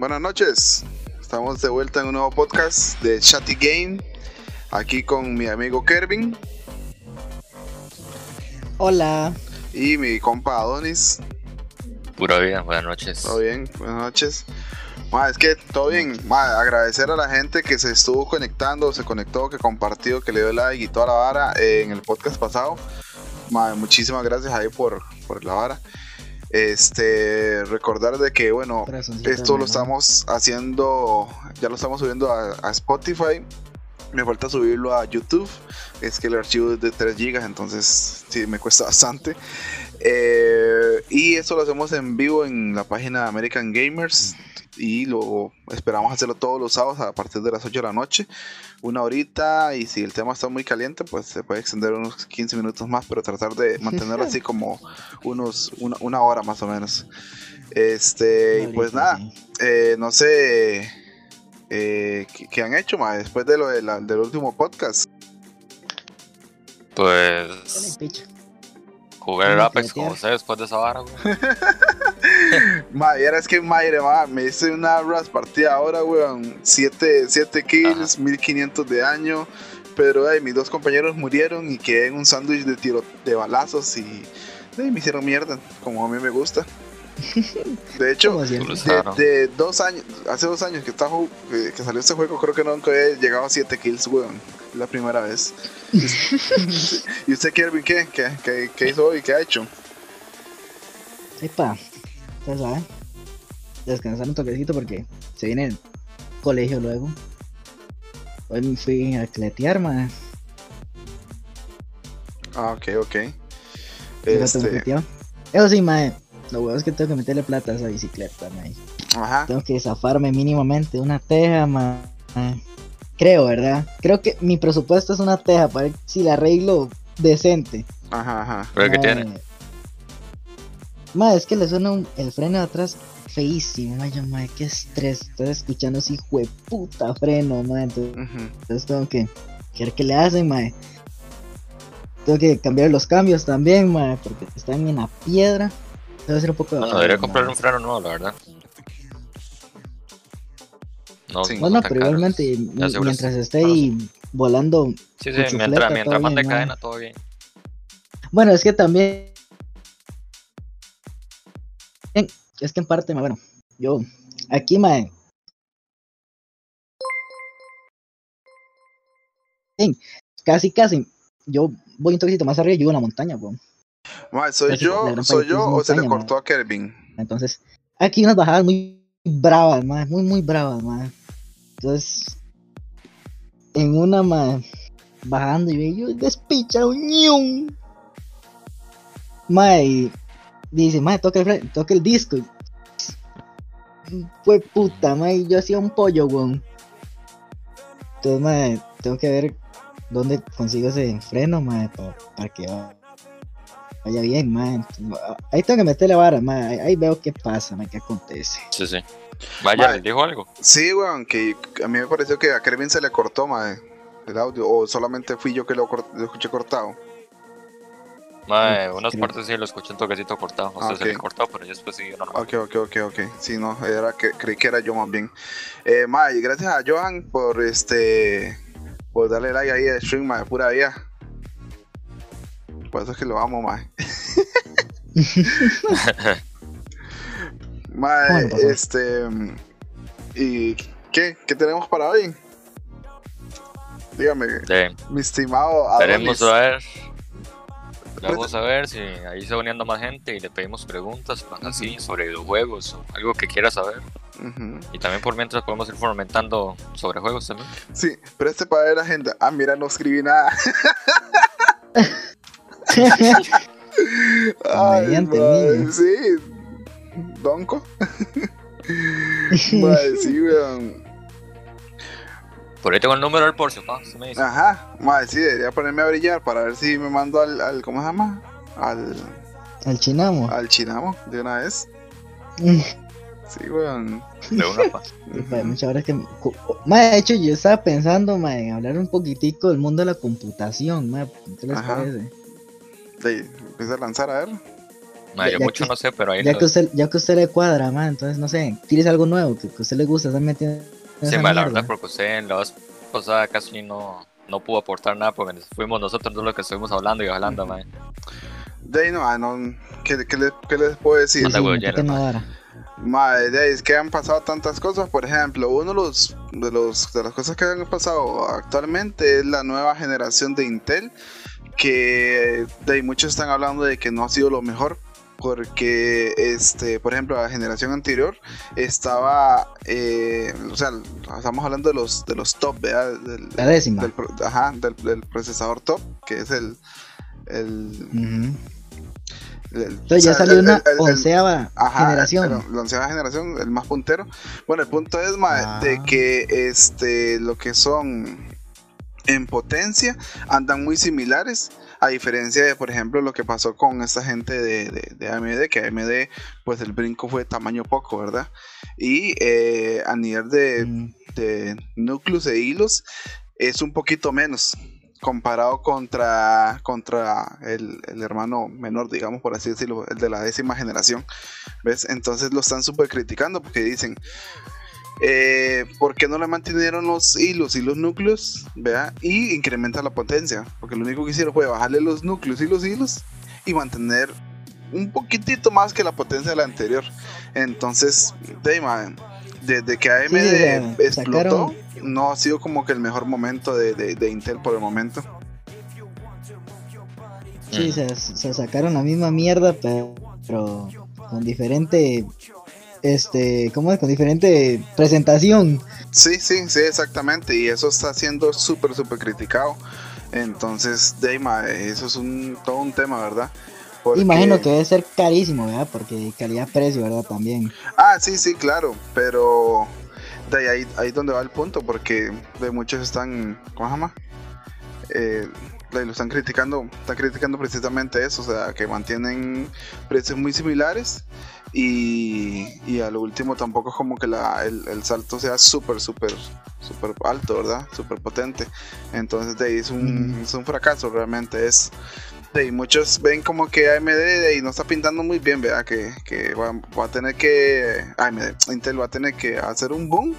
buenas noches. Estamos de vuelta en un nuevo podcast de Chatty Game. Aquí con mi amigo Kervin. Hola. Y mi compa Adonis. Pura vida, buenas noches. Todo bien, buenas noches. es que todo bien. agradecer a la gente que se estuvo conectando, se conectó, que compartió, que le dio like y toda la vara en el podcast pasado. muchísimas gracias ahí por, por la vara. Este, recordar de que, bueno, esto lo estamos haciendo, ya lo estamos subiendo a, Spotify. Me falta subirlo a YouTube. Es que el archivo es de 3 GB, entonces sí, me cuesta bastante. Eh, y esto lo hacemos en vivo en la página American Gamers. Y lo esperamos hacerlo todos los sábados a partir de las 8 de la noche, una horita. Y si el tema está muy caliente pues se puede extender unos 15 minutos más, pero tratar de mantenerlo así como unos una, hora más o menos. Este, y pues nada, eh, no sé eh, ¿qué, han hecho más después de lo del último podcast. Pues Jugar el Apex como usted después de esa vara, güey. madre, es que madre, me hice una ras partida ahora, weón. 7 kills, 1500 de daño. Pero ay, mis dos compañeros murieron y quedé en un sándwich de tiro de balazos y me hicieron mierda, como a mí me gusta. De hecho, de, dos años, hace dos años que, estaba, que salió este juego, creo que nunca había llegado a 7 kills, weón. La primera vez. ¿Y usted, Kirby, qué? ¿Qué, qué, qué hizo hoy? ¿Qué ha hecho? Epa, ya saben. Descansar un toquecito porque se viene el colegio luego. Hoy me fui a cletear, man. Ah, ok, ok. Este... Eso sí, mae lo bueno es que tengo que meterle plata a esa bicicleta, man. Ajá. Tengo que zafarme mínimamente una teja, man. Creo, ¿verdad? Creo que mi presupuesto es una teja para ver si la arreglo decente. Ajá, ajá. ¿Pero qué tiene? Ma, es que le suena el freno de atrás feísimo, vaya, ma, qué estrés. Estoy escuchando ese hijo de puta freno, ma. Entonces, tengo que, ver qué le hacen, ma. Tengo que cambiar los cambios también, ma, porque están en la piedra. Debe ser un poco de. No, debería comprar un freno nuevo, la verdad. No, bueno, pero igualmente, mientras esté ahí volando. Sí, sí, mientras, mientras mande cadena, todo bien. Bueno, es que también. Es que en parte, bueno, yo. Aquí, mae. Casi, casi. Yo voy un toquecito más arriba y llego a una montaña, weón soy yo, soy yo o se le cortó a Kervin. Entonces, aquí unas bajadas muy bravas, más, muy, muy bravas, más. Entonces, en una más bajando y yo despicha un y dice, mae, toca el, toca el disco. Fue puta, mae, yo hacía un pollo, weón. Entonces, mae, tengo que ver dónde consigo ese freno, mae, para que vaya bien, man. Ahí tengo que meterle vara, man. Ahí veo qué pasa, man, qué acontece. Sí, sí. Vaya, dijo algo? Sí, weón, que a mí me pareció que a Kevin se le cortó, man, el audio. O solamente fui yo que lo, escuché cortado. Mae, unas partes sí lo escuché un toquecito cortado. O sea, se le cortó, pero yo después siguió normal. Ok, ok, ok, ok. Sí, no, era que, creí que era yo más bien. Eh, mae, gracias a Johan por este. Por darle like ahí a stream, mae, pura vida. Por eso es que lo amo, más. mae, este. ¿Y qué? ¿Qué tenemos para hoy? Dígame, mi estimado. Queremos a ver. Vamos a ver si ahí se va uniendo más gente y le pedimos preguntas así sobre videojuegos o algo que quiera saber. Y también por mientras podemos ir fomentando sobre juegos también. Sí, pero este para ver la agenda. Ah, mira, no escribí nada. Ay, sí, donco. madre, sí, weón. Por ahí tengo el número del Porsche, ¿no? me dice. Ajá, madre, sí, debería ponerme a brillar para ver si me mando al, al ¿cómo se llama? Al... Al chinamo. Al chinamo, de una vez. sí, weón. De una pa. muchas horas que. de hecho, yo estaba pensando, ma, en hablar un poquitico del mundo de la computación, ma. ¿Qué les parece? Sí, empieza a lanzar a ver. Ma, yo mucho no sé, pero ahí. Ya, que usted, ya que usted le cuadra, ma, entonces no sé, tienes algo nuevo que, a usted le gusta, está metiendo. Sí, ma, la verdad, porque usted en la vez pasada casi no, no pudo aportar nada porque fuimos nosotros los que estuvimos hablando y hablando, ma. De ahí no, no ¿qué, qué, les, ¿qué, les, puedo decir? Madre, es que han pasado tantas cosas. Por ejemplo, uno de los, de los de las cosas que han pasado actualmente es la nueva generación de Intel, que de muchos están hablando de que no ha sido lo mejor. Porque, este, por ejemplo, la generación anterior estaba, eh, o sea, estamos hablando de los de los top, ¿verdad? Del, la décima. Del, ajá, del, procesador top, que es el, el entonces ya salió una onceava generación. la onceava generación, el más puntero. Bueno, el punto es ah. de que este lo que son en potencia andan muy similares. A diferencia de, por ejemplo, lo que pasó con esta gente de, AMD, que AMD, pues el brinco fue de tamaño poco, ¿verdad? Y eh, a nivel de, mm. de núcleos e hilos, es un poquito menos comparado contra, contra el, hermano menor, digamos, por así decirlo, el de la décima generación. ¿Ves? Entonces lo están súper criticando porque dicen, eh, ¿por qué no le mantuvieron los hilos y los núcleos? ¿vea? Y incrementa la potencia, porque lo único que hicieron fue bajarle los núcleos y los hilos y mantener un poquitito más que la potencia de la anterior. Entonces, desde que AMD explotó, no ha sido como que el mejor momento de, Intel por el momento. Sí, se, sacaron la misma mierda, pero, con diferente este, ¿cómo es? Con diferente presentación. Sí, sí, sí, exactamente. Y eso está siendo súper, súper criticado. Entonces, Deima, eso es un, todo un tema, ¿verdad? Imagino que debe ser carísimo, ¿verdad? Porque calidad-precio, ¿verdad? También. Ah, sí, sí, claro. Pero de ahí, ahí donde va el punto, porque de muchos están, ¿cómo se llama? Eh, lo están criticando, están criticando precisamente eso, o sea, que mantienen precios muy similares y, y a lo último tampoco es como que la, el, salto sea súper, súper, súper alto, ¿verdad? Súper potente. Entonces de ahí es un, es un fracaso realmente, es y muchos ven como que AMD y no está pintando muy bien, ¿verdad? Que, que va, a tener que. AMD, Intel va a tener que hacer un boom,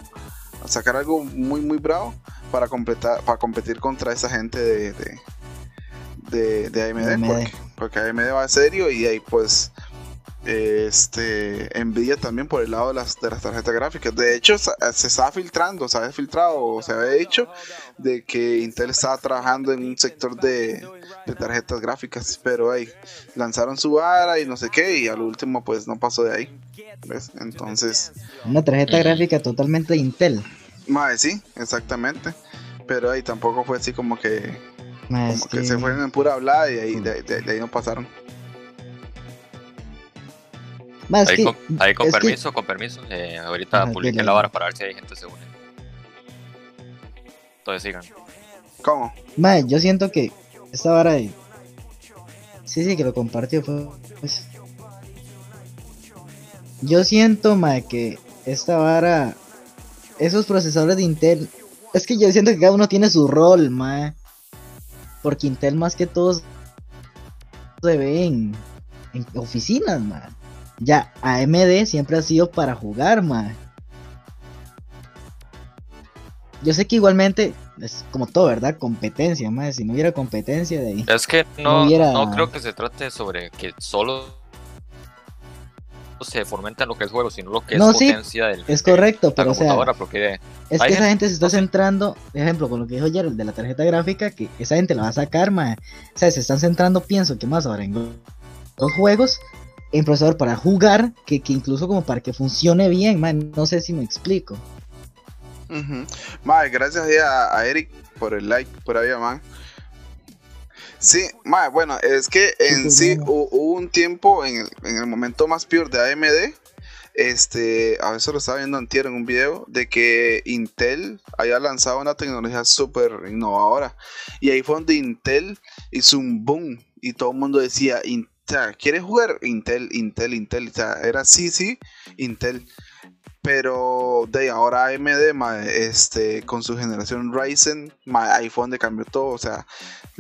sacar algo muy, muy bravo para, completar, para competir contra esa gente de, de, de, AMD, Porque, porque AMD va serio y ahí pues este envidia también por el lado de las, de las tarjetas gráficas. De hecho, se, estaba filtrando, se había filtrado o se había dicho de que Intel estaba trabajando en un sector de, tarjetas gráficas, pero ahí lanzaron su vara y no sé qué, y al último pues no pasó de ahí. ¿Ves? Entonces. Una tarjeta gráfica totalmente Intel. Mae, sí, exactamente. Pero ahí tampoco fue así como que. Como que... se fueron en pura hablada y ahí, de ahí no pasaron ahí, con, permiso, con permiso. Eh, ahorita publiqué la vara para ver si hay gente se une. Entonces sigan. ¿Cómo? Mae, yo siento que esta vara de... Sí, sí, que lo compartió pues... Yo siento, mae, que esta vara... Esos procesadores de Intel... Es que yo siento que cada uno tiene su rol, mae. Porque Intel más que todos se ve en, en oficinas, mae. Ya, AMD siempre ha sido para jugar, man. Yo sé que igualmente es como todo, ¿verdad? Competencia, más. Si no hubiera competencia de ahí. Es que no, no, creo que se trate sobre que solo se fomenta lo que es juego, sino lo que es potencia del. Es correcto, pero o sea. es que esa gente se está centrando, por ejemplo, con lo que dijo ayer, el de la tarjeta gráfica, que esa gente la va a sacar, man. O sea, se están centrando, pienso que más ahora en los juegos en procesador para jugar que, incluso como para que funcione bien, man. No sé si me explico. gracias a, Eric por el like por ahí, man. Sí, bueno, es que en sí hubo, un tiempo en el, momento más peor de AMD. Este, a veces lo estaba viendo antier en un video de que Intel haya lanzado una tecnología súper innovadora. Y ahí fue donde Intel hizo un boom y todo el mundo decía, ¿quieres jugar? Intel, Intel, Intel. O sea, era sí, sí, Intel. Pero de ahora AMD, este, con su generación Ryzen, iPhone de cambió todo. O sea,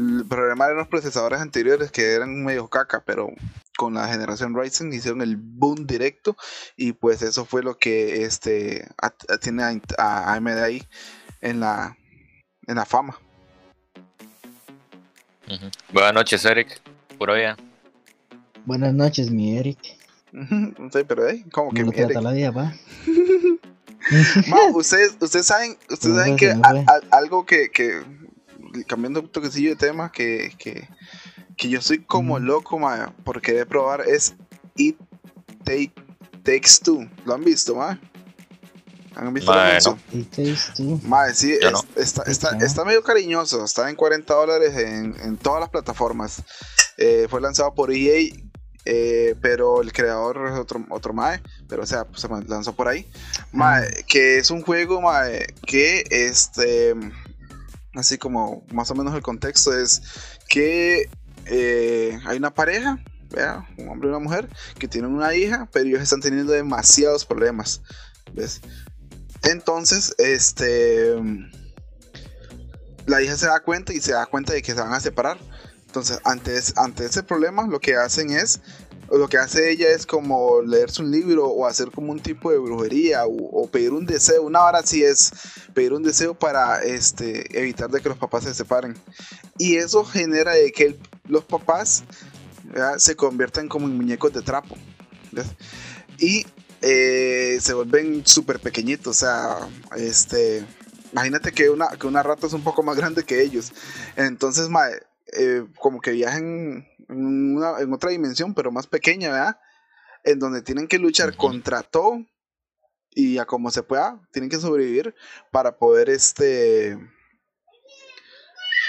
el problema eran los procesadores anteriores que eran medio caca, pero con la generación Ryzen hicieron el boom directo y pues eso fue lo que este tiene a, AMD ahí en la en la fama. Buenas noches, Eric. Por hoy. Buenas noches, mi Eric. Sí, pero eh, como que trata la vida, va? ustedes, ustedes saben, ustedes saben que algo que, que, cambiando un toquecillo de tema, que, que, que yo soy como loco, ma, por querer probar es It Take, Takes Two. ¿Lo han visto, ma? ¿Han visto eso? It Takes Two. Ma, sí, está, está, está, medio cariñoso. Está en 40 dólares en, en todas las plataformas. Eh, fue lanzado por EA eh, pero el creador es otro, otro Mae, pero o sea, pues, se lanzó por ahí. Mae, que es un juego mae, que este, así como más o menos el contexto es que eh, hay una pareja, un hombre y una mujer, que tienen una hija, pero ellos están teniendo demasiados problemas. ¿ves? Entonces, este, la hija se da cuenta y se da cuenta de que se van a separar entonces, ante, ante ese problema, lo que hacen es, lo que hace ella es como leerse un libro o hacer como un tipo de brujería o, pedir un deseo. Una hora sí es pedir un deseo para este, evitar de que los papás se separen. Y eso genera de que los papás se conviertan como en muñecos de trapo. Y eh, se vuelven súper pequeñitos. O sea, este, imagínate que una, que una rata es un poco más grande que ellos. Entonces, eh, como que viajan en, en, otra dimensión, pero más pequeña, ¿verdad? En donde tienen que luchar contra todo y a como se pueda, tienen que sobrevivir para poder este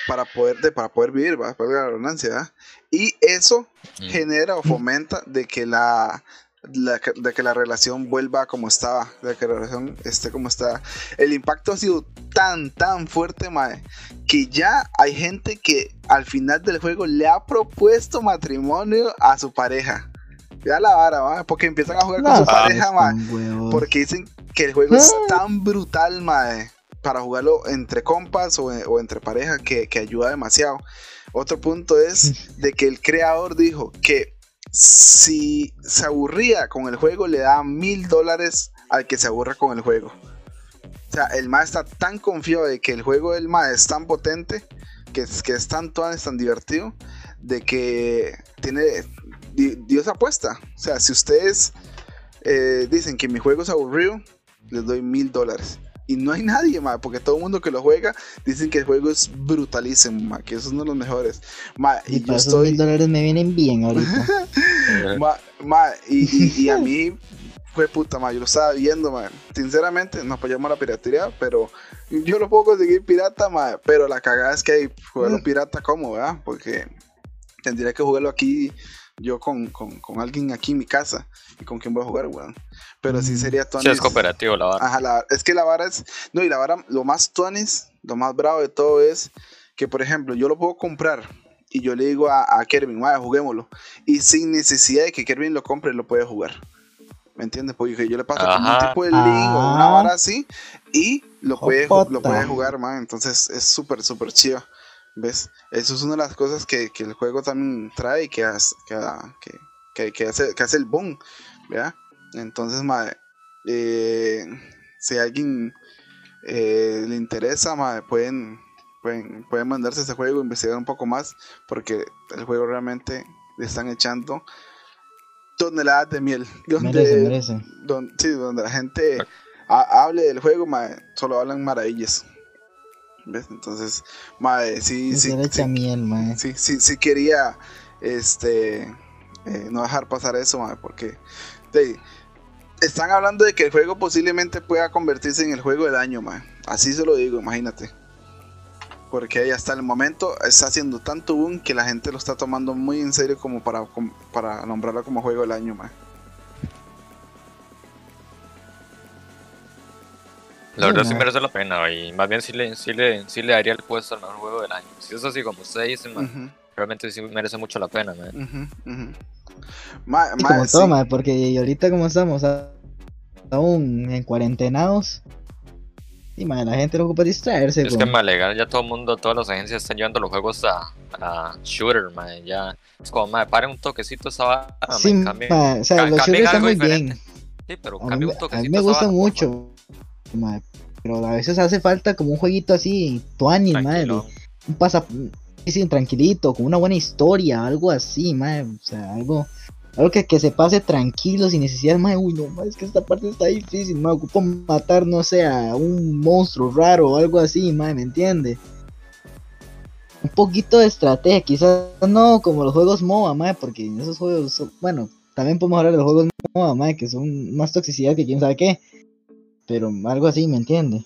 para poder de, para poder vivir, para la redundancia, y eso genera o fomenta de que la de que la relación vuelva como estaba, de que la relación esté como está. El impacto ha sido tan, tan fuerte, mae, que ya hay gente que al final del juego le ha propuesto matrimonio a su pareja. Ya la vara, mae, porque empiezan a jugar con su pareja, mae, porque dicen que el juego es tan brutal, mae, para jugarlo entre compas o, entre pareja que, que ayuda demasiado. Otro punto es de que el creador dijo que si se aburría con el juego, le da mil dólares al que se aburra con el juego. O sea, el MA está tan confiado de que el juego del MA es tan potente, que, que es tan, tan, tan divertido, de que tiene. Dios apuesta. O sea, si ustedes eh, dicen que mi juego es aburrido, les doy mil dólares. Y no hay nadie, ma, porque todo el mundo que lo juega dicen que el juego es brutalísimo, ma, que es uno de los mejores. Ma, y, y yo estoy... mil dólares me vienen bien ahorita. ma, y, y, a mí fue puta, ma, yo lo estaba viendo, ma. Sinceramente, nos apoyamos a la piratería, pero yo lo puedo conseguir pirata, ma, pero la cagada es que jugarlo mm. pirata como, ¿verdad? Porque tendría que jugarlo aquí yo con, con, con, alguien aquí en mi casa y con quién voy a jugar, weón. Pero sí mm. sería Tuanis. Sí, es cooperativo la vara. Ajá, es que la vara es. No, y la vara, lo más Tuanis, lo más bravo de todo es que, por ejemplo, yo lo puedo comprar y yo le digo a, a Kervin, vaya, juguémoslo. Y sin necesidad de que Kervin lo compre, lo puede jugar. ¿Me entiendes? Porque yo le paso como un tipo de link o una vara así y lo puede, lo puede jugar, man. Entonces es súper, súper chido. ¿Ves? Eso es una de las cosas que, el juego también trae y que, hace, que, hace, que hace el boom, ¿verdad? Entonces, madre, eh, si a alguien eh, le interesa, madre, pueden, pueden, pueden mandarse ese juego, investigar un poco más, porque el juego realmente le están echando toneladas de miel. Donde, donde, sí, donde la gente hable del juego, madre, solo hablan maravillas. ¿Ves? Entonces, madre, sí, sí. Sí, miel, sí, sí, sí, quería este eh, no dejar pasar eso, madre, porque están hablando de que el juego posiblemente pueda convertirse en el juego del año, madre. Así se lo digo, imagínate. Porque hasta el momento está haciendo tanto boom que la gente lo está tomando muy en serio como para, para nombrarlo como juego del año, madre. La verdad sí merece la pena y más bien sí le, sí le, sí le daría el puesto al mejor juego del año. Si es así como usted dice, realmente sí merece mucho la pena. como toma, porque ahorita como estamos aún en cuarentenados, y madre, la gente lo ocupa distraerse. Es que más legal, ya todo el mundo, todas las agencias están llevando los juegos a, a shooter, madre, ya. Es como, madre, paren un toquecito esa vara, sí, madre, o sea, los shooters están muy bien. Sí, pero a mí, un toquecito a mí me gustan mucho, madre, pero a veces hace falta como un jueguito así, tuani, madre, un pasa, sí, tranquilito, con una buena historia, algo así, madre, o sea, algo algo que, que se pase tranquilo, sin necesidad, de, uy, no, es que esta parte está difícil, me ocupo matar, no sé, a un monstruo raro o algo así, madre, ¿me entiende? Un poquito de estrategia, quizás no como los juegos MOBA, madre, porque en esos juegos, bueno, también podemos hablar de los juegos MOBA, madre, que son más toxicidad que quién sabe qué, pero algo así, ¿me entiende?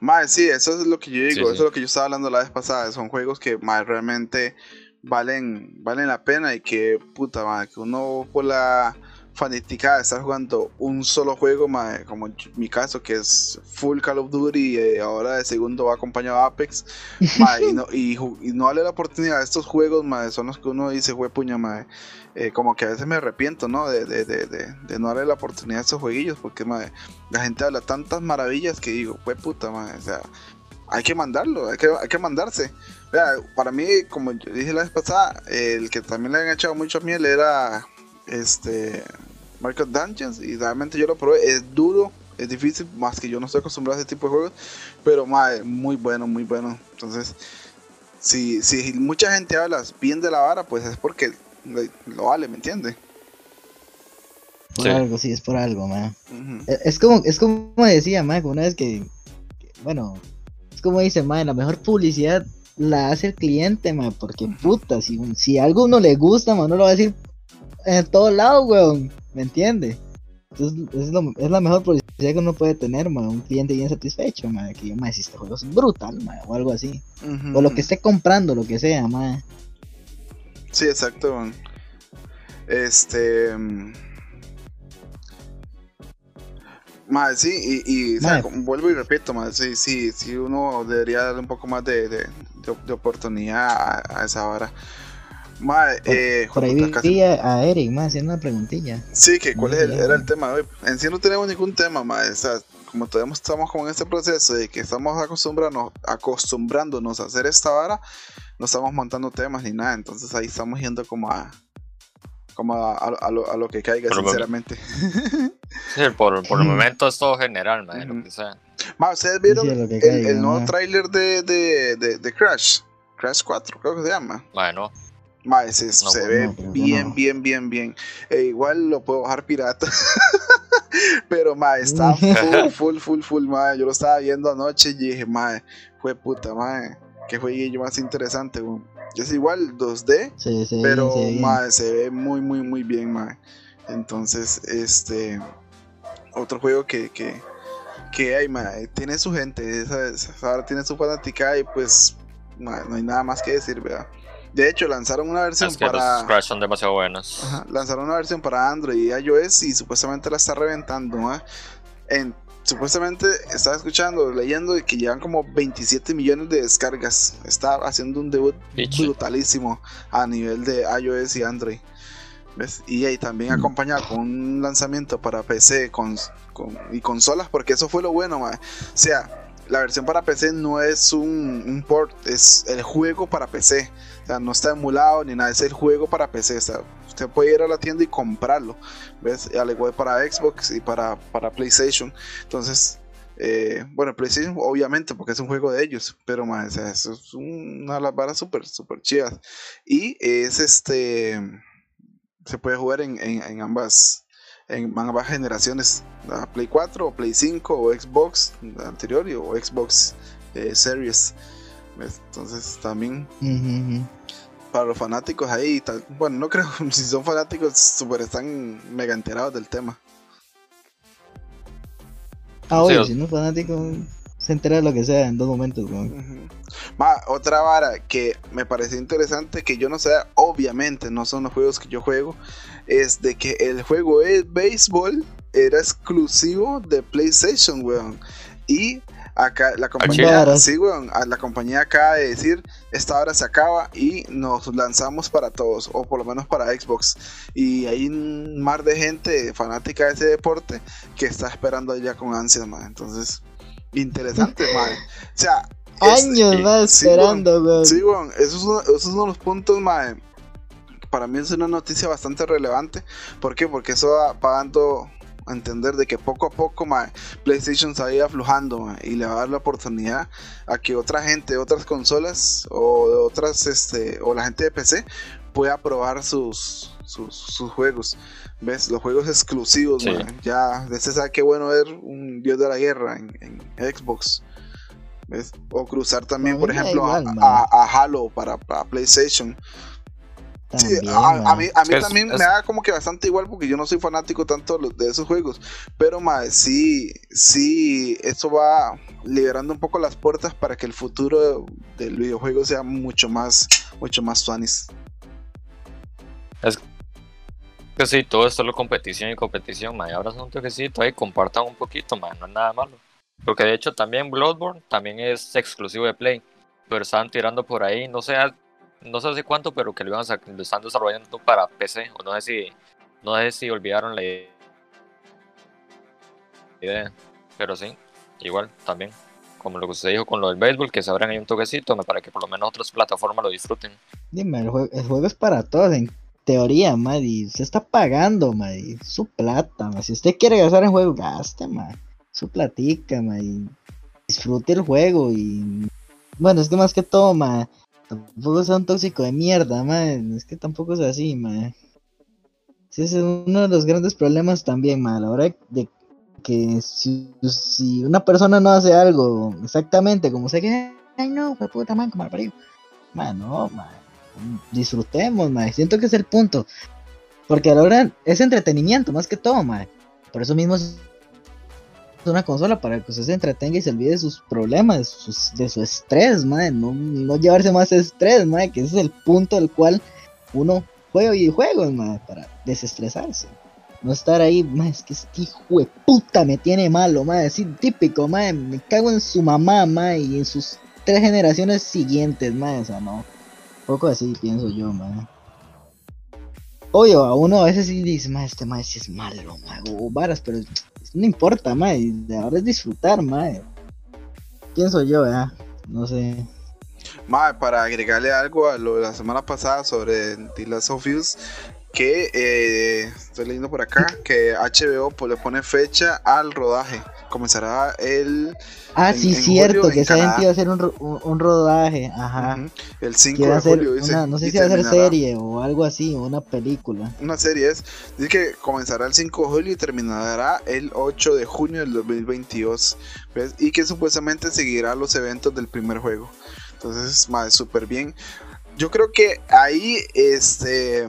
Madre, sí, eso es lo que yo digo, eso es lo que yo estaba hablando la vez pasada, son juegos que, madre, realmente valen, valen la pena y que, puta, madre, que uno por la fanática de estar jugando un solo juego, madre, como en mi caso, que es full Call of Duty y eh, ahora de segundo va acompañado de Apex, madre, y, no, y, no vale la oportunidad de estos juegos, madre, son los que uno dice, güey, puña, madre, eh, como que a veces me arrepiento, ¿no? De, de, de, de, no darle la oportunidad a estos jueguillos, porque, madre, la gente habla tantas maravillas que digo, güey, puta, madre, o sea, hay que mandarlo, hay que, hay que mandarse para mí, como dije la vez pasada, el que también le han echado mucho miel era este Market Dungeons y realmente yo lo probé. Es duro, es difícil, más que yo no estoy acostumbrado a ese tipo de juegos, pero muy bueno, muy bueno. Entonces, si, si mucha gente habla bien de la vara, pues es porque lo vale, ¿me entiendes? Por algo, sí, es por algo, man. es, como, es como decía, man, una vez que, bueno, es como dice, man, la mejor publicidad la hace el cliente, man, porque puta, si, si algo no le gusta, man, no lo va a decir en todo lado, weón, ¿me entiende? Entonces es, lo, es la mejor publicidad que uno puede tener, man, un cliente bien satisfecho, man, que yo, man, si este juego es brutal, man, o algo así. O lo que esté comprando, lo que sea, man. Sí, exacto, man. Este... Mm, Madre, sí, y, y vuelvo y repito, madre, sí, sí, sí, uno debería darle un poco más de, de, de, oportunidad a, esa vara. Madre, por, eh, por ahí vi a, Eric, más haciendo una preguntilla. Sí, que cuál era el tema de hoy. En sí no tenemos ningún tema, madre, o sea, como todavía estamos como en este proceso de que estamos acostumbrándonos, acostumbrándonos a hacer esta vara, no estamos montando temas ni nada, entonces ahí estamos yendo como a, como a, lo, a lo, que caiga, sinceramente. sí, por, por el momento es todo general, man, lo que sea. ¿ustedes vieron el, nuevo tráiler de, de, de, de, Crash? Crash 4, creo que se llama. Bueno. Ma, ese, se ve bien, bien, bien, bien. E igual lo puedo bajar pirata. Pero, ma, está full, full, full, full, ma. Yo lo estaba viendo anoche y dije, ma, fue puta, ma. Que jueguillo más interesante, Es igual 2D, pero se ve muy, muy, muy bien, ma. Entonces, este. Otro juego que, que, que hay, ma, tiene su gente, ahora tiene su fanática y pues no hay nada más que decir, ¿verdad? De hecho, lanzaron una versión para. Los Crash son demasiado buenos. lanzaron una versión para Android y iOS y supuestamente la está reventando. ¿no? En supuestamente estaba escuchando, leyendo que llevan como 27 millones de descargas. Está haciendo un debut brutalísimo a nivel de iOS y Android. ¿Ves? Y ahí también mm. acompañado con un lanzamiento para PC con, y consolas, porque eso fue lo bueno, O sea, la versión para PC no es un, port, es el juego para PC. O sea, no está emulado ni nada, es el juego para PC. O sea, usted puede ir a la tienda y comprarlo. ¿Ves? Al igual para Xbox y para, para PlayStation. Entonces, eh, bueno, PlayStation obviamente porque es un juego de ellos. Pero más, eso es una de las varas súper, súper chidas. Y es este. Se puede jugar en, en ambas en ambas generaciones, la Play 4 o Play 5 o Xbox anterior o Xbox eh, Series. Entonces también para los fanáticos ahí, bueno, no creo, si son fanáticos, super están mega enterados del tema. Ah, oye, si no es fanático, se entera de lo que sea en dos momentos. otra vara que me pareció interesante, que yo no sé, obviamente no son los juegos que yo juego, es de que el juego de béisbol era exclusivo de PlayStation, weón. Y Acá la compañía, sí, weón, la compañía acaba de decir, esta hora se acaba y nos lanzamos para todos, o por lo menos para Xbox. Y hay un mar de gente fanática de ese deporte que está esperando ya con ansias, man. Entonces, interesante, man. O sea, años más esperando, weón. Sí, weón, eso es, uno, eso es uno de los puntos, man. Para mí es una noticia bastante relevante. ¿Por qué? Porque eso va pagando entender de que poco a poco PlayStation se va a ir aflojando y le va a dar la oportunidad a que otra gente, otras consolas o otras este o la gente de PC pueda probar sus, sus, juegos. ¿Ves? Los juegos exclusivos, ya desde sabe qué bueno ver un Dios de la Guerra en, Xbox. ¿Ves? O cruzar también, por ejemplo, a, Halo para, para PlayStation sí, a, mí, a mí también me da como que bastante igual porque yo no soy fanático tanto de esos juegos. Pero más sí, sí, esto va liberando un poco las puertas para que el futuro del videojuego sea mucho más, mucho más suanis. Es que sí, todo es solo competición y competición, man. Ahora es un toquecito ahí, compartan un poquito, man, no es nada malo. Porque de hecho también Bloodborne también es exclusivo de Play. Pero están tirando por ahí, no sé, no sé hace cuánto, pero que lo, iban a, lo están desarrollando para PC. O no sé si, no sé si olvidaron la idea. Pero sí, igual también. Como lo que usted dijo con lo del béisbol, que se abran ahí un toquecito, para que por lo menos otras plataformas lo disfruten. Dime, el juego, es para todos, en teoría, Maddy. Se está pagando, Maddy. Su plata, Si usted quiere gastar en juego, gaste, Maddy. Su platica, Maddy. Disfrute el juego y. Bueno, es que más que todo, Maddy Tampoco sea un tóxico de mierda, man. Es que tampoco es así, man. ese es uno de los grandes problemas también, man. A la hora de que si, una persona no hace algo exactamente como se que, ay no, fue puta man, como parido. Man, no, man. Disfrutemos, man. Siento que es el punto. Porque a la hora es entretenimiento más que todo, man. Por eso mismo una consola para que usted se entretenga y se olvide de sus problemas, de su, estrés, madre. No, llevarse más estrés, madre, que ese es el punto del cual uno juega videojuegos, madre, para desestresarse. No estar ahí, madre, es que este hijo de puta me tiene malo, madre, así típico, madre, me cago en su mamá, madre, y en sus tres generaciones siguientes, madre, o sea, no. Poco así pienso yo, madre. Oye, a uno a veces sí dice, madre, este madre sí es malo, madre, o varas, pero no importa, mae. Ahora es disfrutar, mae. Pienso yo, ya. No sé. Mae, para agregarle algo a lo de la semana pasada sobre The Last que eh, estoy leyendo por acá que HBO pues, le pone fecha al rodaje. Comenzará el. Ah, sí, cierto, que esa gente iba a hacer un, un, rodaje. Ajá. El 5 de julio, dice. no sé si va a ser serie o algo así, una película. Una serie es. Dice que comenzará el 5 de julio y terminará el 8 de junio del 2022. ¿ves? Y que supuestamente seguirá los eventos del primer juego. Entonces, más súper bien. Yo creo que ahí, este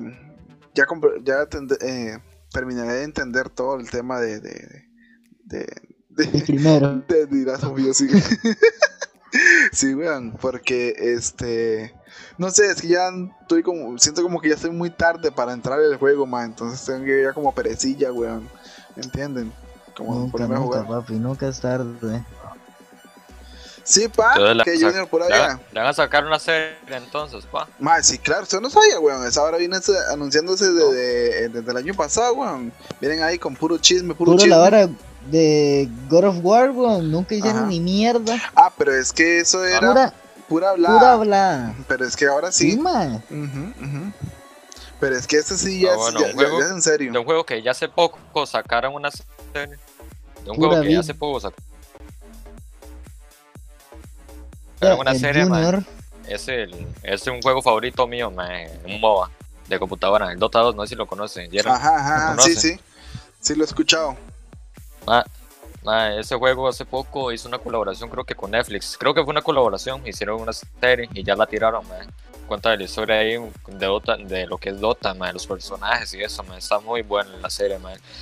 ya, ya eh, terminaré de entender todo el tema de. de, de, de primero. De, de sí. sí, weón, porque este. No sé, es que ya estoy como. Siento como que ya estoy muy tarde para entrar en el juego, man. Entonces tengo que ir como perecilla, weón. ¿Entienden? Como nunca, nunca, jugar. papi, nunca es tarde. Sí, pa, que Junior por allá. Le van a sacar una serie entonces, pa. Ma, sí, claro, usted no sabía, weón. Esa hora viene anunciándose desde, eh, desde, el año pasado, weón. Vienen ahí con puro chisme, puro, puro chisme. la hora de God of War, weón. Nunca hicieron ni mierda. Ah, pero es que eso era pura, pura hablada. Pura hablada. Pero es que ahora sí. Sí, ma. Pero es que este sí ya, ah, es, ya, es en serio. De un juego que ya hace poco sacaron una serie. De un juego que ya hace poco sacaron Pero una serie, es, el, es un juego favorito mío, un MOBA de computadora, el Dota 2, no sé si lo conocen. Ajá, ajá, sí, sí. Sí, lo he escuchado. ese juego hace poco hizo una colaboración, creo que con Netflix. Creo que fue una colaboración, hicieron una serie y ya la tiraron, Cuenta de la historia ahí de, Dota, de lo que es Dota, los personajes y eso, está muy buena la serie,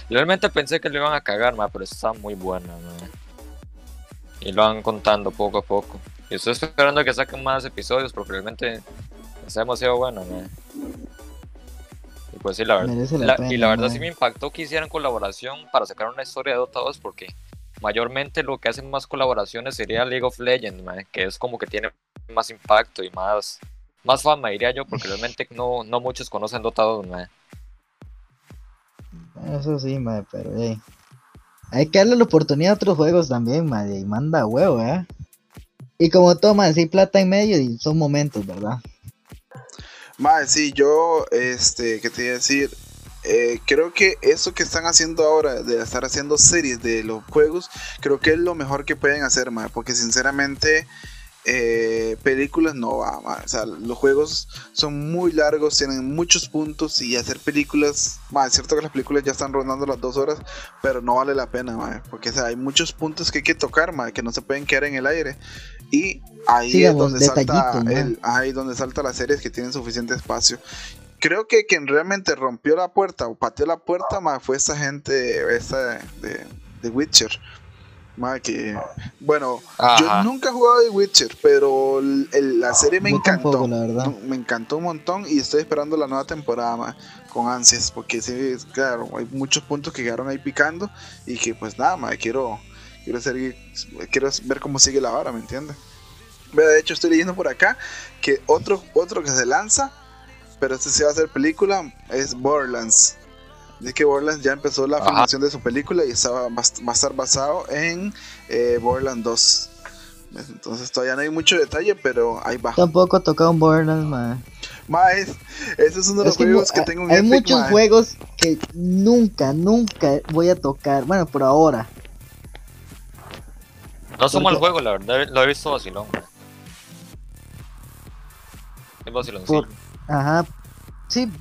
Realmente pensé que lo iban a cagar, pero está muy buena, Y lo van contando poco a poco. Y estoy esperando que saquen más episodios porque realmente está demasiado bueno, Y pues sí, la verdad. y la verdad sí me impactó que hicieran colaboración para sacar una historia de Dota 2 porque mayormente lo que hacen más colaboraciones sería League of Legends, que es como que tiene más impacto y más, más fama, diría yo, porque realmente no, no muchos conocen Dota 2, Eso sí, madre, pero hay que darle la oportunidad a otros juegos también, madre, y manda huevo, ¿eh? Y como toma, hay plata en medio y son momentos, ¿verdad? Madre, sí, yo, este, ¿qué te iba a decir? Eh, creo que eso que están haciendo ahora, de estar haciendo series de los juegos, creo que es lo mejor que pueden hacer, madre, porque sinceramente eh, películas no va, o sea, los juegos son muy largos, tienen muchos puntos y hacer películas, es cierto que las películas ya están rondando las dos horas, pero no vale la pena, porque hay muchos puntos que hay que tocar, que no se pueden quedar en el aire. Y ahí es donde salta el, ahí donde salta las series que tienen suficiente espacio. Creo que quien realmente rompió la puerta o pateó la puerta fue esta gente esta de, de Witcher que, bueno, yo nunca he jugado de Witcher, pero la serie me encantó. Me encantó un montón y estoy esperando la nueva temporada con ansias, porque sí, claro, hay muchos puntos que quedaron ahí picando y que pues nada, más quiero, quiero, seguir, quiero ver cómo sigue la hora, ¿me entiendes? De hecho, estoy leyendo por acá que otro, otro que se lanza, pero este sí va a ser película, es Borderlands. Dice que Borderlands ya empezó la filmación de su película y estaba, va a estar basado en eh, Borderlands 2. Entonces todavía no hay mucho detalle, pero ahí va. Tampoco he tocado un Borderlands, ma. Ma, ese es uno de los juegos que tengo en Hay muchos juegos que nunca, nunca voy a tocar. Bueno, por ahora. No somos el juego, la verdad. Lo he visto vacilón. Es vacilón, sí. Ajá, Sí,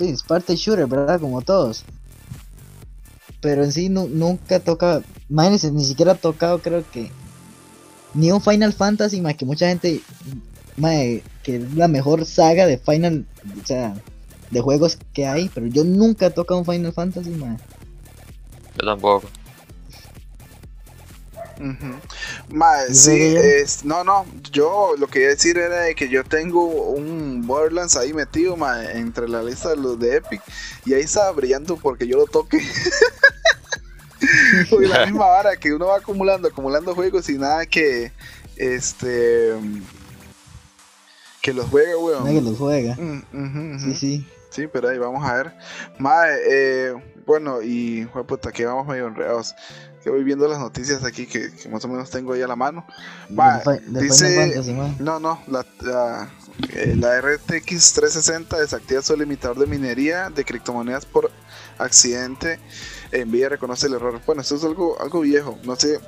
es parte shooter, ¿verdad? Como todos. Pero en sí nunca toca. Imagínense, ni siquiera ha tocado, creo que. Ni un Final Fantasy, más que mucha gente. que es la mejor saga de Final. O sea, de juegos que hay. Pero yo nunca he tocado un Final Fantasy, más. Yo tampoco sí, es, no, no, yo lo que iba a decir era que yo tengo un Borderlands ahí metido entre la lista de los de Epic y ahí estaba brillando porque yo lo toque. porque la misma vara que uno va acumulando, acumulando juegos y nada que este que los juega, weón. que los juega. Mm, sí, sí. Sí, pero ahí vamos a ver. Mae, eh, bueno, y puta, que vamos medio enredados que voy viendo las noticias aquí que, más o menos tengo ahí a la mano. dice, no, no, la, la, eh, la, RTX 360 desactiva su limitador de minería de criptomonedas por accidente. Nvidia reconoce el error. Bueno, esto es algo, algo viejo. No sé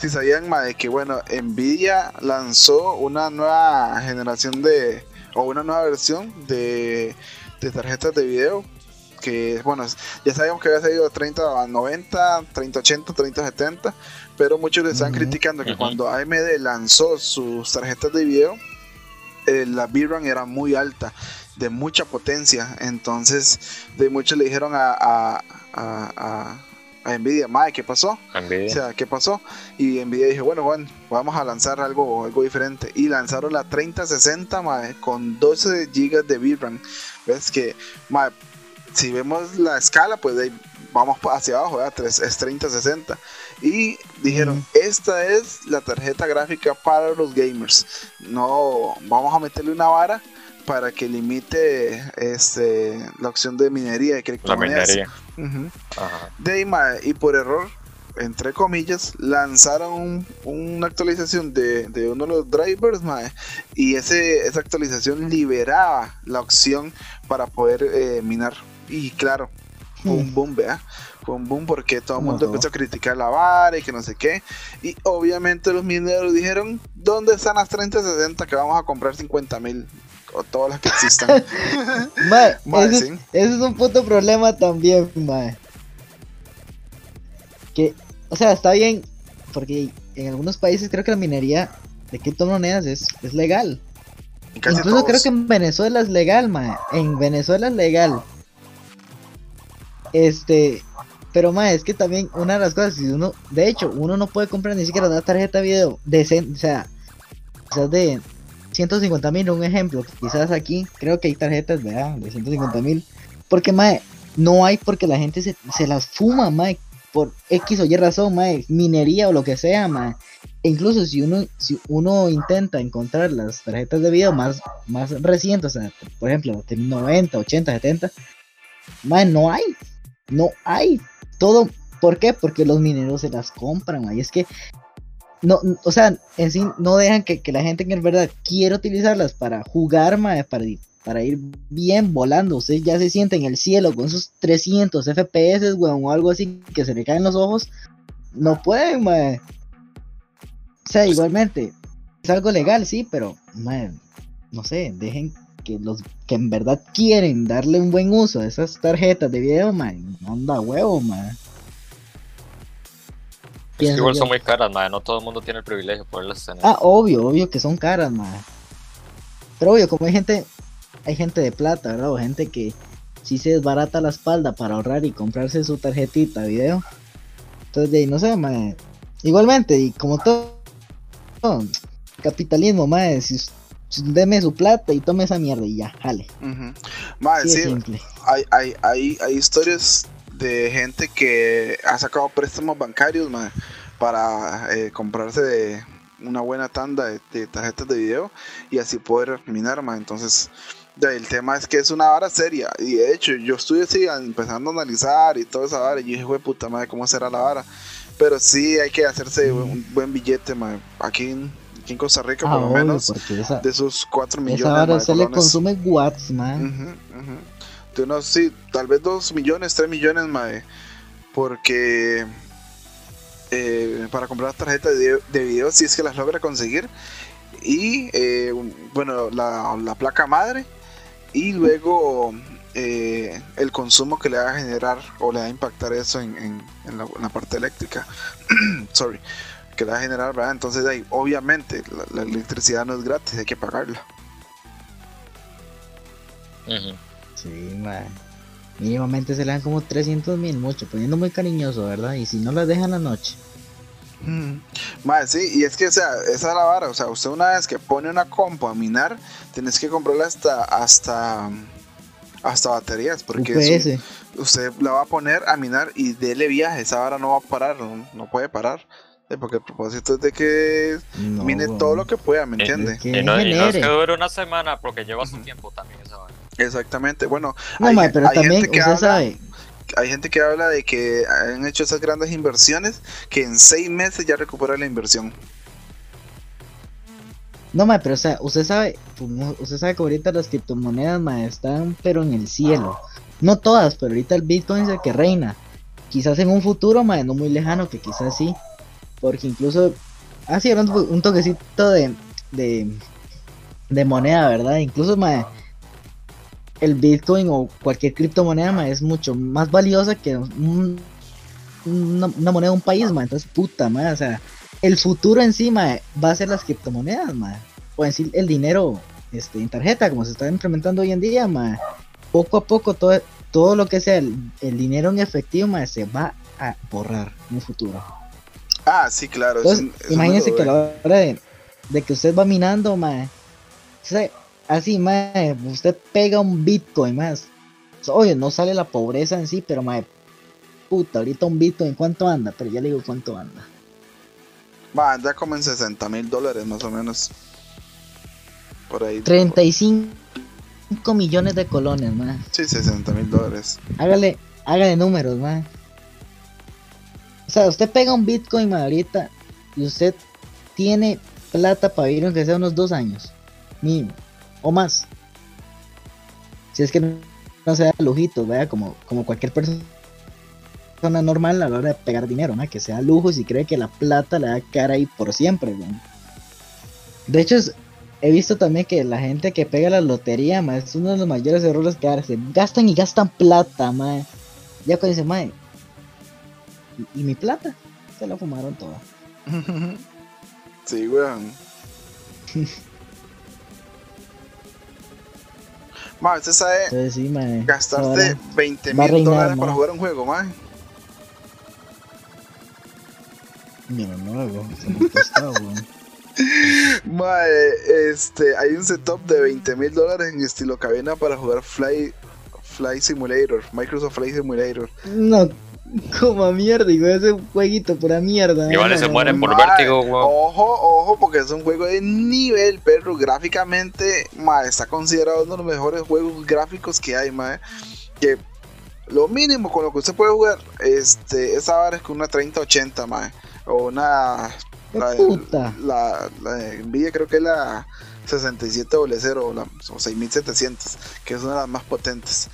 si sabían más de que, bueno, Nvidia lanzó una nueva generación de, o una nueva versión de, de tarjetas de video que bueno, ya sabíamos que había salido 30 a 90, 30 80, 30 70, pero muchos le están criticando que cuando AMD lanzó sus tarjetas de video, eh, la VRAM era muy alta, de mucha potencia, entonces de muchos le dijeron a, a, a, a Nvidia, Mae, ¿qué pasó? O sea, ¿qué pasó? Y Nvidia dijo, bueno, bueno, vamos a lanzar algo, algo diferente. Y lanzaron la 3060, Mae, con 12 GB de VRAM. Ves que, Mae, si vemos la escala, pues ahí vamos hacia abajo, ¿verdad? es 3060. Y dijeron, esta es la tarjeta gráfica para los gamers. No, vamos a meterle una vara para que limite este, la opción de minería de criptomonedas. La minería. y por error, entre comillas, lanzaron una actualización de, uno de los drivers, y ese, esa actualización liberaba la opción para poder eh, minar y claro, fue un mm. boom, vea. Un boom porque todo el mundo empezó a criticar la vara y que no sé qué. Y obviamente los mineros dijeron, ¿dónde están las 3060 que vamos a comprar 50 mil? O todas las que existan. mae, ese, es un puto problema también, mae. Que, o sea, está bien, porque en algunos países creo que la minería de criptomonedas es, es legal. Incluso creo que en Venezuela es legal, mae. En Venezuela es legal. Este, pero más es que también una de las cosas, si uno, de hecho, uno no puede comprar ni siquiera una tarjeta de video decente, o sea, quizás de 150 mil, un ejemplo, quizás aquí creo que hay tarjetas de 150 mil, porque más no hay porque la gente se, las fuma, más por X o Y razón, mae, minería o lo que sea, mae. E incluso si uno, si uno intenta encontrar las tarjetas de video más, más recientes, o sea, por ejemplo, de 90, 80, 70, mae, no hay. No hay. Todo, ¿por qué? Porque los mineros se las compran. Y es que no, o sea, en sí no dejan que, la gente que en verdad quiere utilizarlas para jugar, mae, para, para ir bien volando. Usted ya se siente en el cielo con esos 300 FPS, weón, o algo así que se le caen los ojos. No pueden, mae. O sea, igualmente, es algo legal, sí, pero, no sé, dejen que los que en verdad quieren darle un buen uso a esas tarjetas de video, mae, no anda huevo, mae. igual son muy caras, mae, no todo el mundo tiene el privilegio de poderlas tener. Ah, obvio, obvio que son caras, mae. Pero obvio, como hay gente hay gente de plata, ¿verdad? O gente que si se desbarata la espalda para ahorrar y comprarse su tarjetita video. Entonces, de ahí, no sé, mae. Igualmente, y como todo, capitalismo, mae, si, deme su plata y tome esa mierda y ya, jale. sí, hay, hay, hay, hay historias de gente que ha sacado préstamos bancarios, mae, para eh, comprarse de una buena tanda de, tarjetas de video y así poder minar, mae. Entonces, el tema es que es una vara seria. Y de hecho, yo estoy así empezando a analizar y toda esa vara. Y dije, puta madre, ¿cómo será la vara? Pero sí hay que hacerse un buen billete, madre. Aquí aquí en Costa Rica, por lo ah, menos, de esos 4 millones. Esa vara se le consume watts, man. De unos, sí, tal vez 2 millones, 3 millones, madre. Porque eh, para comprar tarjetas de, de video, si es que las logra conseguir. Y eh, bueno, la, la placa madre y luego eh, el consumo que le va a generar o le va a impactar eso en, la, parte eléctrica. Sorry, que le va a generar, ¿verdad? Entonces, ahí, obviamente, la, electricidad no es gratis, hay que pagarla. Sí, man. Mínimamente se le dan como 300 mil, mucho, poniendo muy cariñoso, ¿verdad? Y si no la dejan la noche. Madre, sí, y es que, o sea, esa es la vara. O sea, usted una vez que pone una compu a minar, tienes que comprarla hasta, hasta, hasta baterías. Porque usted la va a poner a minar y dele viaje. Esa vara no va a parar, no, puede parar. Porque el propósito es de que mine todo lo que pueda, ¿me entiende? y, no, es que dure una semana porque lleva su tiempo también esa. Exactamente, bueno, hay, pero también gente que sabe hay gente que habla de que han hecho esas grandes inversiones que en seis meses ya recuperan la inversión. No, ma, pero o sea, usted sabe, pues, usted sabe que ahorita las criptomonedas, ma, están pero en el cielo. No todas, pero ahorita el Bitcoin es el que reina. Quizás en un futuro, ma, no muy lejano, que quizás sí. Porque incluso, así ah, un toquecito de, de, moneda, ¿verdad? Incluso, ma, el Bitcoin o cualquier criptomoneda es mucho más valiosa que una, moneda de un país, ma. Entonces, puta, ma, o sea, el futuro encima va a ser las criptomonedas, ma. O decir el dinero este, en tarjeta, como se está implementando hoy en día, ma. Poco a poco todo, todo lo que sea el, dinero en efectivo, ma, se va a borrar en el futuro. Ah, sí, claro. imagínense que a la hora de, de, que usted va minando, ma, Así, mae, usted pega un Bitcoin, más. Oye, no sale la pobreza en sí, pero mae, puta, ahorita un Bitcoin, ¿cuánto anda? Pero ya le digo cuánto anda. Va, anda como en 60 mil dólares más o menos. Por ahí. 35 millones de colones, mae. Sí, 60 mil dólares. Hágale, hágale números, mae. O sea, usted pega un Bitcoin, ahorita, y usted tiene plata para vivir aunque sea unos dos años. Mínimo o más. Si es que no, sea lujito, vea, como, como cualquier persona normal a la hora de pegar dinero, ¿no? que sea lujo y si cree que la plata le va a quedar ahí por siempre. De hecho, he visto también que la gente que pega la lotería ma, es uno de los mayores errores que hace. Gastan y gastan plata, ma. Ya cuando dice, ma, ¿y, ¿y mi plata? Se la fumaron toda. sí, weón. Ma, usted sabe sí, gastarte 20 mil dólares para jugar un juego, ma. Mira, nuevo, Mae, este, hay un setup de 20 mil dólares en estilo cabina para jugar Fly, Fly Simulator, Microsoft Flight Simulator. No, Como a mierda, y ese jueguito pura mierda. Igual se mueren por vértigo, weón. Ojo, ojo, porque es un juego de nivel, perro. Gráficamente, ma, está considerado uno de los mejores juegos gráficos que hay, ma. Que lo mínimo con lo que usted puede jugar, este, esa vara es con una 3080, ma. O una. La, puta? La, la, Nvidia creo que es la 6700 o, la, o 6700, que es una de las más potentes.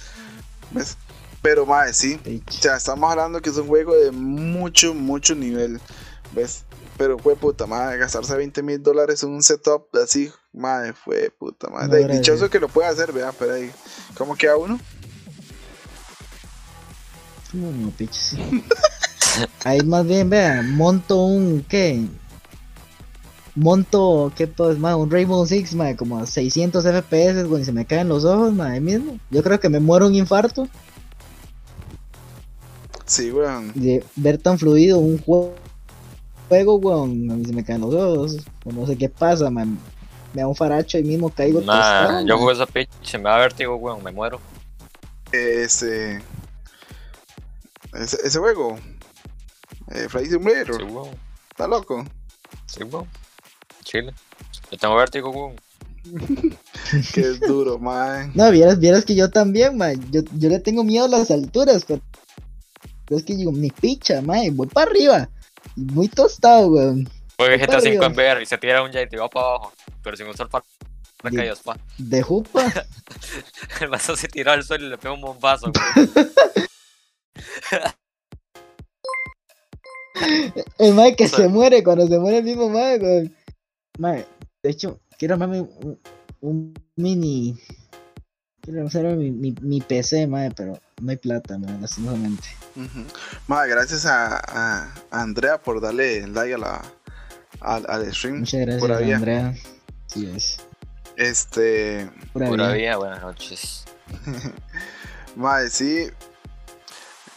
¿Ves? Pero más sí, o sea, estamos hablando que es un juego de mucho, mucho nivel, ¿ves? Pero fue puta madre, gastarse 20 mil dólares en un setup así, madre, fue puta madre. No, dichoso que lo puede hacer, vea, pero ahí, ¿cómo queda uno? No, no, piches. ahí más bien, vea, monto un, ¿qué? monto, ¿qué pues, más? Un Rainbow Six, madre, como a 600 FPS, güey, se me caen los ojos, madre, mismo. Yo creo que me muero un infarto. Sí, weón. De ver tan fluido un juego, juego weón, a mí se me caen los ojos. No sé qué pasa, man. Me da un faracho y mismo caigo nah, Yo juego esa pitch, me da vértigo, weón, me muero. Ese. Ese, ese juego. Eh, Flight Simulator. Sí, weón. ¿Está loco? Sí, weón. Chile. Yo tengo vértigo, weón. es duro, man. No, vieras, vieras que yo también, man. Yo, yo le tengo miedo a las alturas, pero es que digo, mi picha, mae, voy para arriba. Muy tostado, weón. Juega GTA 5 en VR y se tira un jet y va para abajo. Pero sin usar para me cayó pa. ¿De jupa? el vaso se tiró al suelo y le pegó un bombazo, El mae que se muere cuando se muere el mismo mae, weón. Mae, de hecho, quiero armarme un, un mini. Quiero hacer mi, mi, mi PC, mae, pero no hay plata, man, lastimosamente. Uh gracias a, a, Andrea por darle like a la, al, stream. Muchas gracias, Andrea. Sí es. Este. Pura, vida. buenas noches. Madre, sí.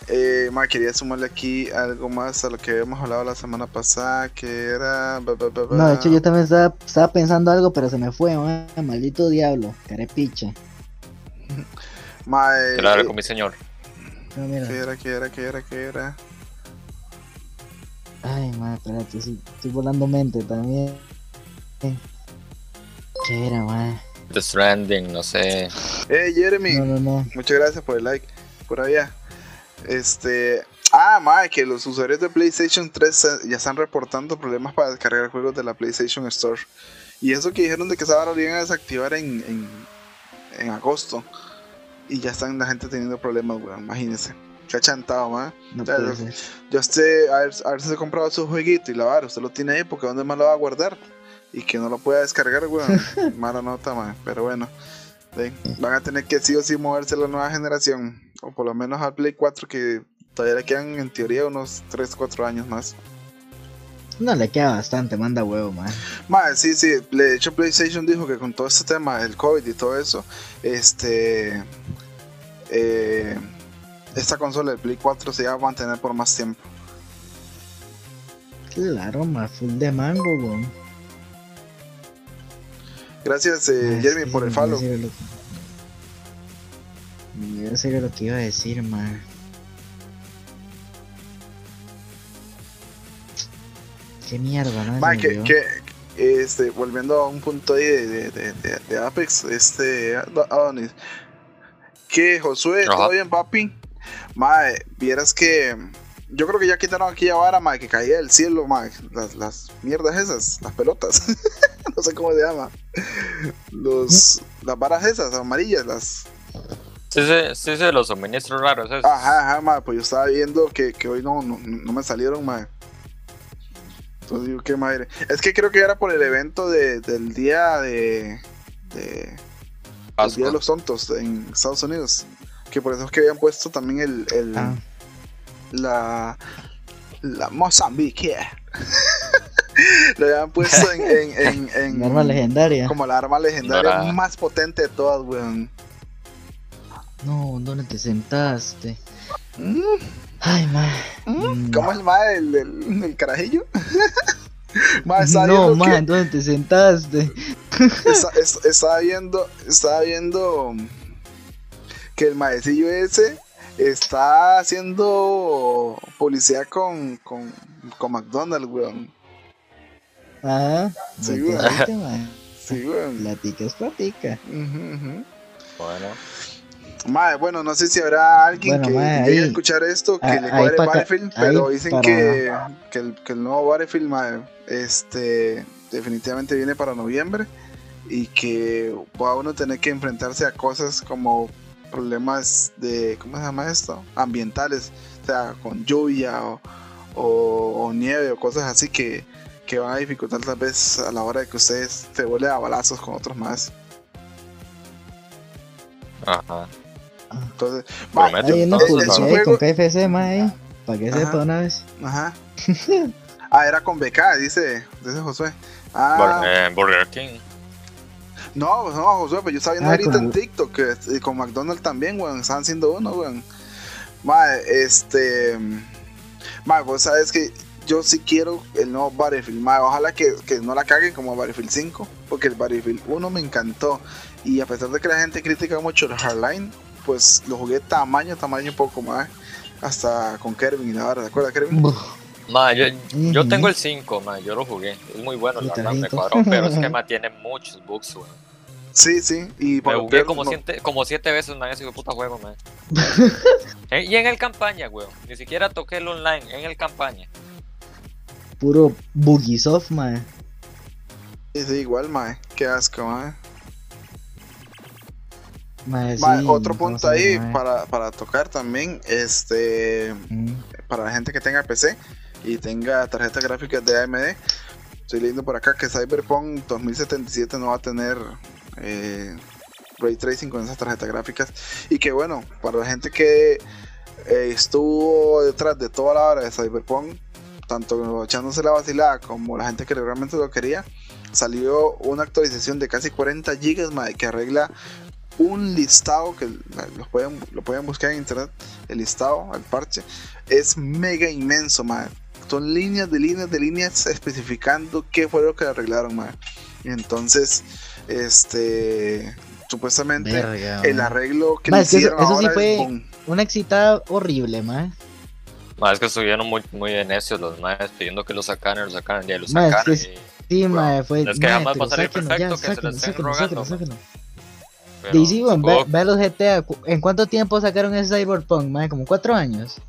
Eh, ma, quería sumarle aquí algo más a lo que habíamos hablado la semana pasada, que era... No, de hecho yo también estaba, estaba pensando algo, pero se me fue, maldito diablo, carepicha. Mae, claro, eh, con mi señor. No, mira. ¿Qué era, qué era, qué era, qué era? Ay, madre, espérate, sí, estoy volando mente también. ¿Qué era, madre? The Stranding, no sé. Eh, Jeremy. No, no, no. Muchas gracias por el like. Por allá. Este. Ah, madre, que los usuarios de PlayStation 3 ya están reportando problemas para descargar juegos de la PlayStation Store. Y eso que dijeron de que se van a desactivar en, en, en agosto y ya están la gente teniendo problemas, weón. Imagínense. Se ha chantado, man. No yo usted, a ver, a ver si se ha comprado su jueguito y la vara, usted lo tiene ahí porque ¿dónde más lo va a guardar? Y que no lo pueda descargar, weón. Mala nota, man. Pero bueno, van a tener que sí o sí moverse a la nueva generación. O por lo menos al Play 4 que todavía le quedan en teoría unos 3, 4 años más. No le queda bastante, manda huevo, man. Man, sí, sí. De hecho, PlayStation dijo que con todo este tema, el COVID y todo eso, este. Eh, esta consola del Play 4 se iba a mantener por más tiempo. Claro, más full de mango, weón. Gracias, eh, Jeremy, por el follow. Yo sé lo que iba a decir, man. Qué mierda, ¿no? que, que, este, volviendo a un punto ahí de, de, de, Apex, este, Adonis. Que Josué, ¿todo bien, papi? Mae, vieras que. Yo creo que ya quitaron aquí a vara, mae, que caía del cielo, mae. Las, las mierdas esas, las pelotas. no sé cómo se llama. Los, las varas esas, amarillas, las. Sí, sí, sí, sí los suministros raros. Esos. Ajá, ajá, mae. Pues yo estaba viendo que, que hoy no, no, no me salieron, mae. Entonces digo, qué madre. Es que creo que era por el evento de, del día de. de el día de los tontos en Estados Unidos. Que por eso es que habían puesto también el. el ah. La. La Mozambique. Lo habían puesto en. en, en, arma legendaria. Como la arma legendaria más potente de todas, weón. No, ¿dónde te sentaste? Mm. Ay, ma. Mm, ¿Cómo es el ma del, carajillo? no, ma, ¿dónde te sentaste? estaba viendo, estaba viendo que el maecillo ese está haciendo publicidad con, con, con McDonald's, weón. Ah, sí, weón. Sí, weón. Platica es platica. Bueno. Madre, bueno, no sé si habrá alguien que llegue a escuchar esto que le cuadre Battlefield, pero dicen que, que, el, que, el, nuevo Battlefield, madre, este, definitivamente viene para noviembre y que va uno tener que enfrentarse a cosas como problemas de, ¿cómo se llama esto? Ambientales, o sea, con lluvia o, o, nieve o cosas así que, que van a dificultar tal vez a la hora de que ustedes se vuelven a balazos con otros más. Ajá. Entonces, hay unos con KFC, más para que sepa una vez. Ajá. ah, era con BK, dice, dice Josué. Ah. Eh, Burger King. No, no, Josué, pero yo estaba viendo ah, ahorita en TikTok que con McDonald's también, weón, estaban haciendo uno, weón. Mae, este. Mae, vos sabes que yo sí quiero el nuevo Battlefield, mae. Ojalá que, que no la caguen como Battlefield 5, porque el Battlefield 1 me encantó. Y a pesar de que la gente critica mucho el Hardline, pues lo jugué tamaño, tamaño poco más. Hasta con Kervin y Navarra, ¿te acuerdas, Kervin? Ma, yo, yo, tengo el 5, ma, yo lo jugué. Es muy bueno, la verdad, me cuadró, pero es que ma, tiene muchos bugs, weón. Sí, sí, y por Me jugué como, siete, como siete veces en ese puta juego, man. Eh, y en el campaña, weón. Ni siquiera toqué el online, en el campaña. Puro Bugisoft, man. Sí, sí, igual, man. Qué asco, otro punto ahí para, para, tocar también, este, para la gente que tenga PC y tenga tarjetas gráficas de AMD, estoy leyendo por acá que Cyberpunk 2077 no va a tener eh, ray tracing con esas tarjetas gráficas. Y que bueno, para la gente que eh, estuvo detrás de toda la hora de Cyberpunk, tanto echándose la vacilada como la gente que realmente lo quería, salió una actualización de casi 40 GB que arregla un listado que lo pueden, lo pueden buscar en internet, el listado, el parche, es mega inmenso, man. Son líneas de líneas de líneas especificando qué fue lo que arreglaron, man. entonces, este, supuestamente el arreglo que le hicieron eso, sí fue una excitada horrible, man. Más que estuvieron muy, muy necios los más pidiendo que lo sacaran, lo sacaran, ya lo sacaron. Es que, sí, fue. Es que jamás va a salir perfecto, que se lo estén rogando. DC, ve, los GTA. ¿En cuánto tiempo sacaron ese Cyberpunk? Más como cuatro años.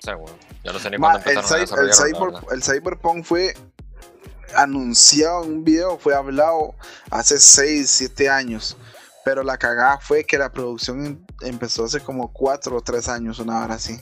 Seguro. Ya no sé ni cuándo empezaron el, a el, Cyberpunk fue anunciado en un video, fue hablado hace 6, 7 años. Pero la cagada fue que la producción em, empezó hace como 4 o 3 años, una hora así.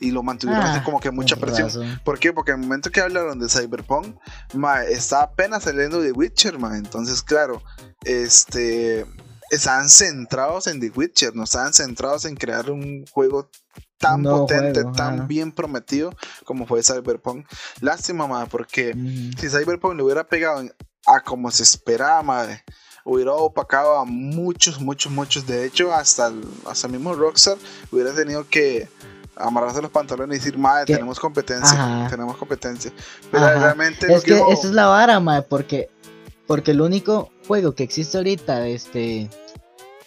Y lo mantuvieron así ah, como que mucha presión. ¿Por qué? Porque en el momento que hablaron de Cyberpunk, ma, estaba apenas saliendo de Witcher, ma. Entonces, claro, este estaban centrados en The Witcher, no estaban centrados en crear un juego tan potente, tan bien prometido como fue Cyberpunk. Lástima, madre, porque si Cyberpunk le hubiera pegado a como se esperaba, madre, hubiera opacado a muchos, muchos, muchos. De hecho, hasta el, hasta mismo Rockstar hubiera tenido que amarrarse los pantalones y decir, madre, tenemos competencia, tenemos competencia. Pero realmente... Es que esa es la vara, madre, porque, porque el único juego que existe ahorita de este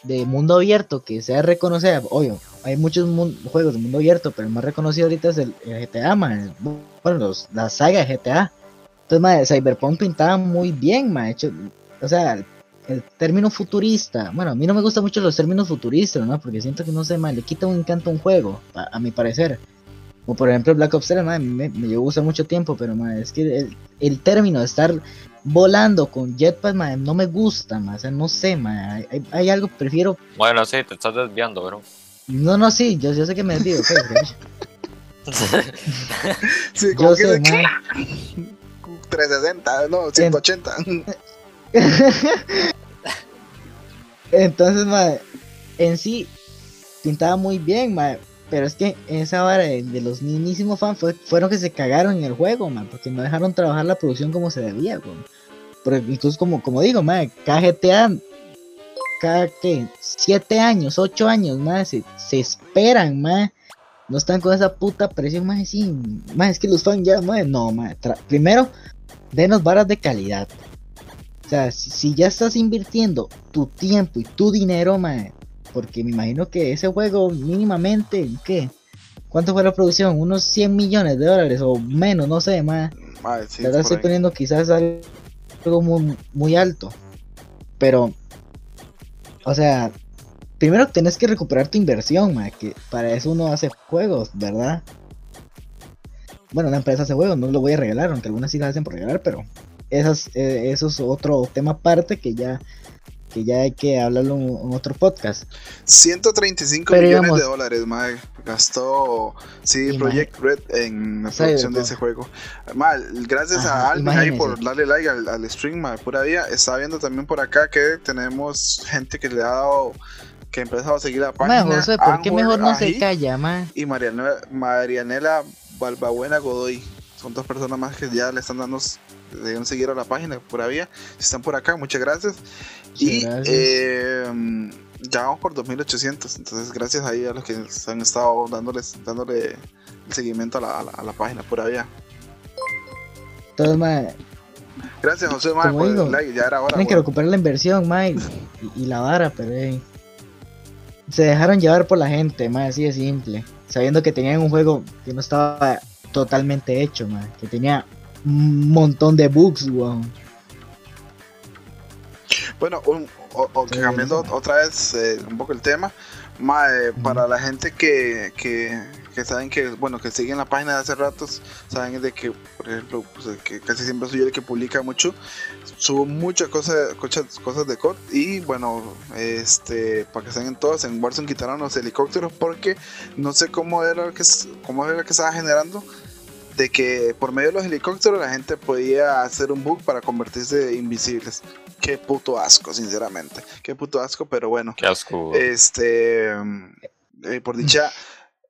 de mundo abierto que sea reconocido, obvio, hay muchos juegos de mundo abierto, pero el más reconocido ahorita es el, GTA, man. bueno, la saga GTA. Entonces, madre, Cyberpunk pintaba muy bien, man. Hecho, o sea, el, término futurista, bueno, a mí no me gustan mucho los términos futuristas, ¿no? Porque siento que no sé, man, le quita un encanto a un juego, a, mi parecer. O por ejemplo Black Ops 3, me, me, gusta mucho tiempo, pero man, es que el, el término de estar volando con jetpack, no me gusta, o sea, no sé, hay, hay, algo, prefiero... Bueno, sí, te estás desviando, bro. No, no, sí, yo, yo sé que me desvío, sí, yo sé, 360, no, 180. Entonces, madre, en sí, pintaba muy bien, madre, pero es que esa vara de, los mismísimos fans fueron que se cagaron en el juego, man, porque no dejaron trabajar la producción como se debía, güey. Pero incluso como, como digo, man, cada GTA, cada que 7 años, 8 años, más se, esperan, man. No están con esa puta presión, más así, más es que los fans ya, man, no, man. Primero, denos varas de calidad. O sea, si, ya estás invirtiendo tu tiempo y tu dinero, man, porque me imagino que ese juego mínimamente, ¿qué? ¿Cuánto fue la producción? Unos 100 millones de dólares o menos, no sé, más. Sí, la estoy poniendo quizás algo muy, muy alto. Pero, o sea, primero tenés que recuperar tu inversión, que para eso uno hace juegos, ¿verdad? Bueno, una empresa hace juegos, no lo voy a regalar, aunque algunas sí las hacen por regalar, pero esas, eh, eso es otro tema aparte que ya que ya hay que hablarlo en, otro podcast. 135 millones de dólares, mae, gastó sí, Project Red en la producción de ese juego. Mal, gracias a Alvin ahí por darle like al, stream, mae, pura vida. Está viendo también por acá que tenemos gente que le ha dado que ha empezado a seguir la página. José, ¿por qué mejor no se calla, ma? Y Marianela, Marianela Balbabuena Godoy. Son dos personas más que ya le están dando deben seguir a la página por vía. Si están por acá, muchas gracias. y em, ya vamos por 2800. Entonces, gracias ahí a los que han estado dándoles, dándole el seguimiento a la, a la, página pura vía. Gracias, José, por el like. Ya era hora. Tienen que recuperar la inversión, Mike. y, la vara, pero se dejaron llevar por la gente, más así de simple. Sabiendo que tenían un juego que no estaba totalmente hecho, man, que tenía un montón de bugs, weón. Bueno, cambiando otra vez eh, un poco el tema, eh, para la gente que, que, saben que, bueno, que siguen la página de hace ratos, saben de que, por ejemplo, pues, que casi siempre soy yo el que publica mucho, subo muchas cosas, cosas, cosas de COD y bueno, este, para que estén todas, en Warzone quitaron los helicópteros porque no sé cómo era que, cómo era que estaba generando de que por medio de los helicópteros la gente podía hacer un bug para convertirse invisibles. Qué puto asco, sinceramente. Qué puto asco, pero bueno. Qué asco. Este, eh, por dicha,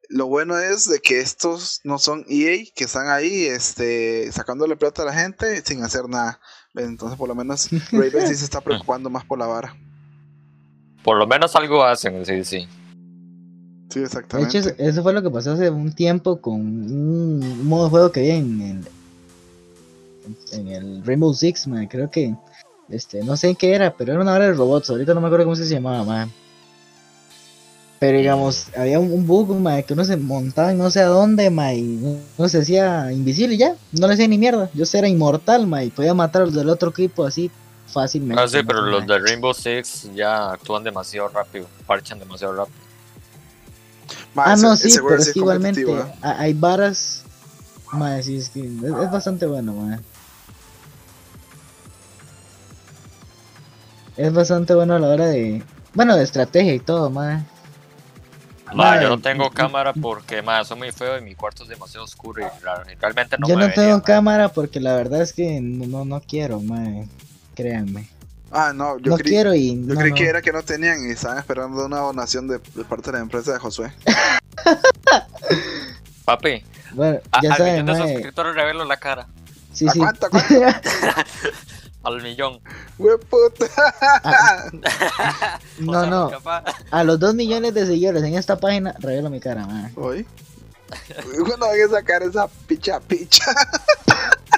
lo bueno es de que estos no son EA que están ahí, este, sacándole plata a la gente sin hacer nada. Entonces, por lo menos Raven sí se está preocupando más por la vara. Por lo menos algo hacen, sí, sí. Sí, exactamente. De hecho, eso fue lo que pasó hace un tiempo con un modo de juego que había en el, en el Rainbow Six, man. Creo que, este, no sé en qué era, pero era una hora de robots. Ahorita no me acuerdo cómo se llamaba, man. Pero digamos, había un, bug, man, que uno se montaba en no sé a dónde, man, y uno se hacía invisible y ya. No le hacía ni mierda. Yo era inmortal, man, y podía matar a los del otro equipo así fácilmente. Ah, sí, pero los de Rainbow Six ya actúan demasiado rápido, parchan demasiado rápido ah, no, sí, pero es que igualmente hay varas. Madre, sí, es que es, bastante bueno, madre. Es bastante bueno a la hora de. Bueno, de estrategia y todo, madre. Madre, yo no tengo cámara porque, madre, soy muy feo y mi cuarto es demasiado oscuro y realmente no Yo no tengo cámara porque la verdad es que no, no quiero, madre. Créanme. Ah, no, yo, creí, quiero yo creí que era que no tenían y estaban esperando una donación de, parte de la empresa de Josué. Papi, bueno, ya al millón de suscriptores revelo la cara. Sí, ¿A sí. cuánto, cuánto? al millón. Ah, no, no. A los dos millones de seguidores en esta página, revelo mi cara, man. ¿Hoy? ¿Cuándo voy a sacar esa picha picha?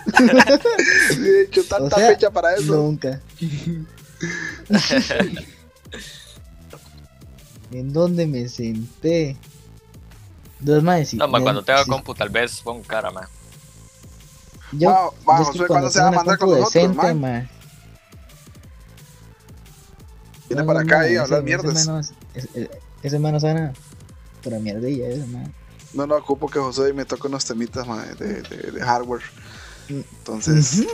de hecho, tanta fecha para eso. Nunca. ¿En dónde me senté? Dos más. No, ma, cuando tenga compu, tal vez pongo cara, ma. Yo, vamos, yo cuando se va a mandar con nosotros, decente, ma. Viene para acá y a hablar mierdas. Ese mano sana. Pero mierdilla, ese man. No, no, ocupo que José me toque unos temitas de, de, de hardware. Entonces,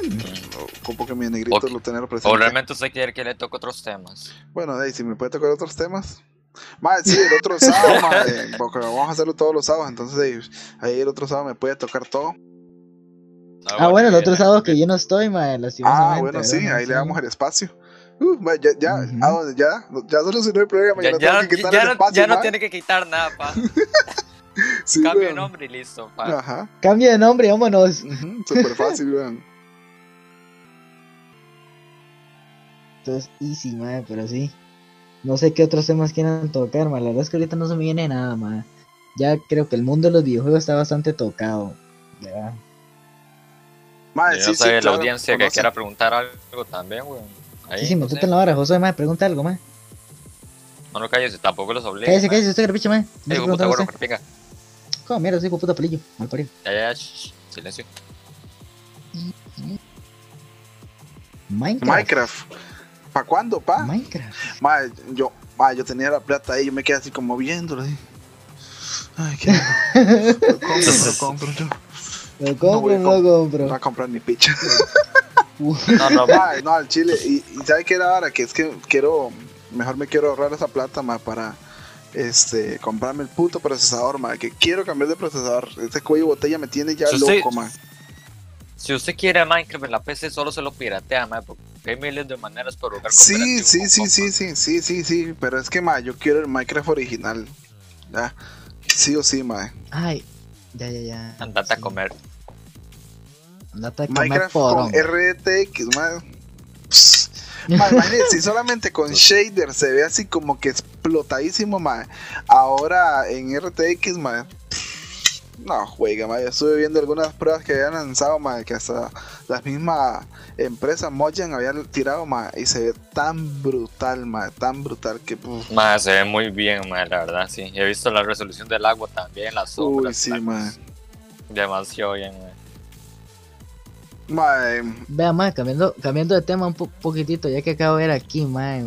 como que mi negrito lo tener presente. O realmente usted quiere que le toque otros temas. Bueno, si me puede tocar otros temas. Madre, sí, el otro sábado, madre, porque vamos a hacerlo todos los sábados, entonces ahí, el otro sábado me puede tocar todo. Ah, ah bueno, el otro sábado que yo no estoy, madre, Ah, bueno, sí, ahí le damos el espacio. Uh, ya, ya, ah, ya, ya solucionó el problema. Ya, ya no tiene que quitar nada, pa. Cambio de nombre y listo. Ajá. Cambio de nombre, vámonos. Súper fácil, weón. Entonces, easy, madre, pero sí. No sé qué otros temas quieran tocar, madre. La verdad es que ahorita no se me viene nada, madre. Ya creo que el mundo de los videojuegos está bastante tocado. Ya. Madre, sí, sí, la audiencia que quiera preguntar algo también, weón. sí, sí, me no en la hora, José, madre, pregunta algo, madre. No lo calles, tampoco los obliga. Cállese, cállese, usted carpicha, man. Eh, carpica. ¿Cómo mierda, soy puta pelillo? Mal parido. Ya, ya, shh, silencio. Minecraft. Minecraft. ¿Para cuándo, pa? Minecraft. Ma, yo, ma, yo tenía la plata ahí, yo me quedé así como viéndolo así. Ay, qué. lo compro, lo compro yo. Lo compro, No voy a no lo compro. No voy a comprar ni picha. No, no, Ma, no, al chile. Y, y ¿sabe qué era ahora? Que es que quiero. Mejor me quiero ahorrar esa plata, ma, para. Este, comprarme el puto procesador, ma. Que quiero cambiar de procesador. Este cuello de botella me tiene ya Si usted- loco, ma. Si usted quiere Minecraft en la PC, solo se lo piratea, man, porque hay miles de maneras para jugar Sí, sí, con sí, sí, sí, sí, sí, sí. Pero es que, ma, yo quiero el Minecraft original. Ya. Sí o sí, ma. Ay, ya, ya, ya. Andate a Sí. comer. Andate a comer Minecraft con RTX, ma. Pss. Ma, imagínate, si solamente con shader se ve así como que explotadísimo, ma. Ahora en RTX, ma. No, juega, ma. Yo estuve viendo algunas pruebas que habían lanzado, ma, que hasta la misma empresa Mojang había tirado, ma, y se ve tan brutal, ma, tan brutal que. uf. Ma, se ve muy bien, ma, la verdad, sí. He visto la resolución del agua también, las Uy, sombras. sí, la- ma. Demasiado bien, ma. Ma, em, Vea, ma, cambiando, cambiando de tema un po- poquitito, ya que acabo de ver aquí, ma.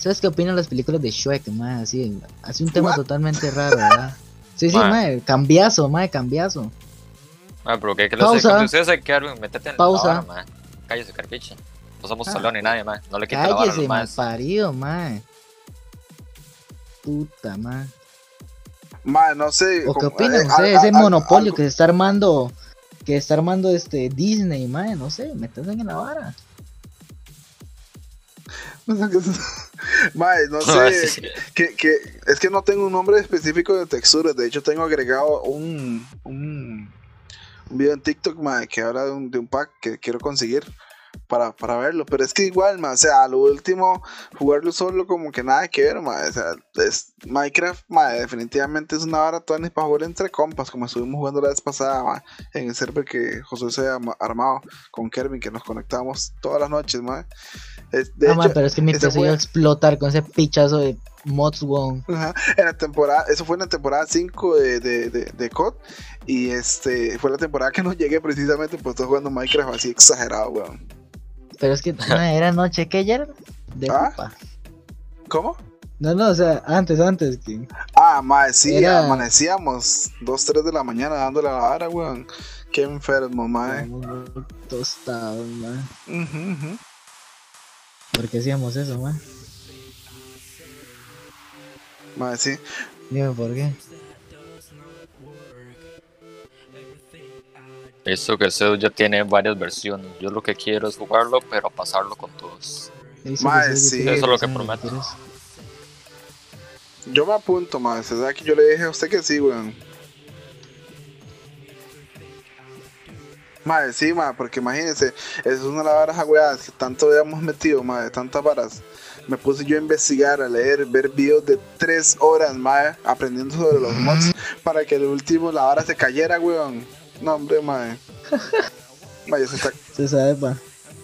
¿Sabes qué opinan las películas de Shrek, ma? Así, así un tema What? totalmente raro, ¿verdad? Sí, sí, Ma. ma, cambiazo, ma, cambiazo. Ma, pero ¿qué, qué les Pausa. cuando ustedes se quedaron? Métete en Pausa. la ma. Cállese, carpiche. No somos Ah. salón ni nadie, ma. No le quita la vara a Cállese, los mal más. parido, ma. Puta, ma. ma, no sé. ¿O qué opinan eh, ustedes? Ese al- monopolio que se está armando, que está armando este Disney, ma, no sé, métanse en la vara. No Ah, sé, sí. que, que, es que no tengo un nombre específico de texturas, de hecho tengo agregado un, un, un video en TikTok que habla de un, de un pack que quiero conseguir para, para verlo, pero es que igual, mae, o sea, a lo último, jugarlo solo como que nada que ver, mae, o sea, es, Minecraft, definitivamente es una vara toda para jugar entre compas, como estuvimos jugando la vez pasada, en el server que José se ha armado con Kervin, que nos conectamos todas las noches, mae. Es- de ma, hecho, pero es que mi PC iba a explotar con ese pichazo de mods, weón. Ajá, En la temporada, eso fue en la temporada 5 de, de, de, de COD. Y este fue la temporada que no llegué precisamente pues estoy jugando Minecraft así exagerado, weón. Pero es que era noche que ayer de ¿Ah? ¿Cómo? No, no, o sea, antes, antes que. Ah, madre, sí, Era- amanecíamos 2, 3 de la mañana dándole a la vara, weón. Qué enfermo, madre. Estábamos muy tostados, ma. Ujú, ujú. ¿Por qué hacíamos eso, ma? Madre, sí. Dime por qué. Esto que Zeus ya tiene varias versiones. Yo lo que quiero es jugarlo, pero pasarlo con todos. Eso Ma, que sí. Eso es lo que prometo. eso. Yo me apunto, madre. Se da que yo le dije a usted que sí, weón. Madre, sí, madre, porque imagínense, es una de las varas agüeadas que tanto habíamos metido, madre, tantas varas. Me puse yo a investigar, a leer, ver videos de tres horas, madre, aprendiendo sobre los mods, para que el último la vara se cayera, weón. No, hombre, madre. Madre, se está, Se sabe, pa.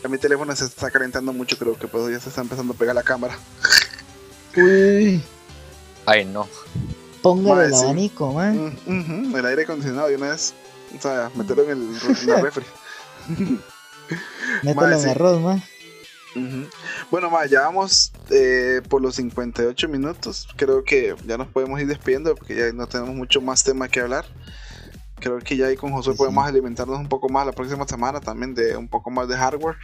a mi teléfono se está calentando mucho, creo que pues ya se está empezando a pegar la cámara. Uy, Ay, no. póngale el sí. abanico, ma. Mm, el aire acondicionado de una vez. O sea, meterlo en, el, en la refri. Mételo en sí. arroz, ma. Ujú. Bueno, ma, ya vamos eh, por los 58 minutos. Creo que ya nos podemos ir despidiendo porque ya no tenemos mucho más tema que hablar. Creo que ya ahí con José Sí, podemos alimentarnos un poco más la próxima semana también de un poco más de hardware.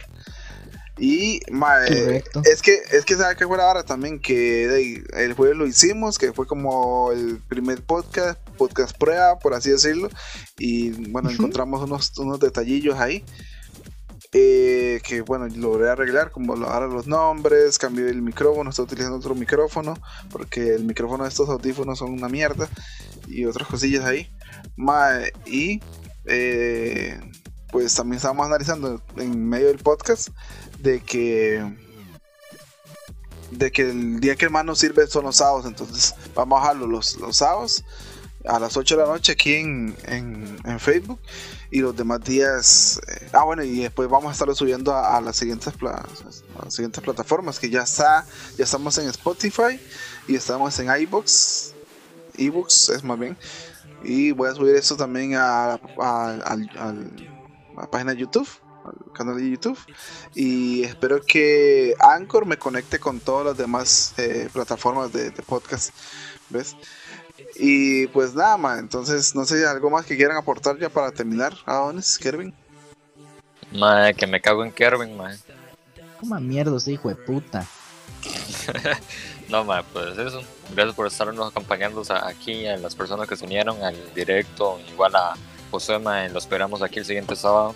Y ma, eh, es que es que sabe que fue ahora también que de- el jueves lo hicimos, que fue como el primer podcast, podcast prueba, por así decirlo. Y bueno, Ujú. encontramos unos, unos detallillos ahí. eh, que bueno, logré arreglar, como ahora los nombres, cambié el micrófono, estoy utilizando otro micrófono, porque el micrófono de estos audífonos son una mierda, y otras cosillas ahí. Y eh, pues también estábamos analizando en medio del podcast de que de que el día que el man nos sirve son los sábados, entonces vamos a bajarlo los, los sábados a las 8 de la noche aquí en, en, Facebook y los demás días eh, ah bueno y después vamos a estarlo subiendo a, las siguientes a las siguientes plataformas que ya está ya estamos en Spotify y estamos en iBooks, ebooks es más bien. Y voy a subir esto también a, a, la página de YouTube, al canal de YouTube. Y espero que Anchor me conecte con todas las demás eh, plataformas de, podcast. ¿Ves? Y pues nada más, entonces no sé, algo más que quieran aportar ya para terminar, Adonis, Kervin. Madre, que me cago en Kervin, madre. Como mierda, ese hijo de puta. no, madre, pues eso. Gracias por estarnos acompañando aquí, a las personas que se unieron al directo, igual a José, madre, lo esperamos aquí el siguiente sábado.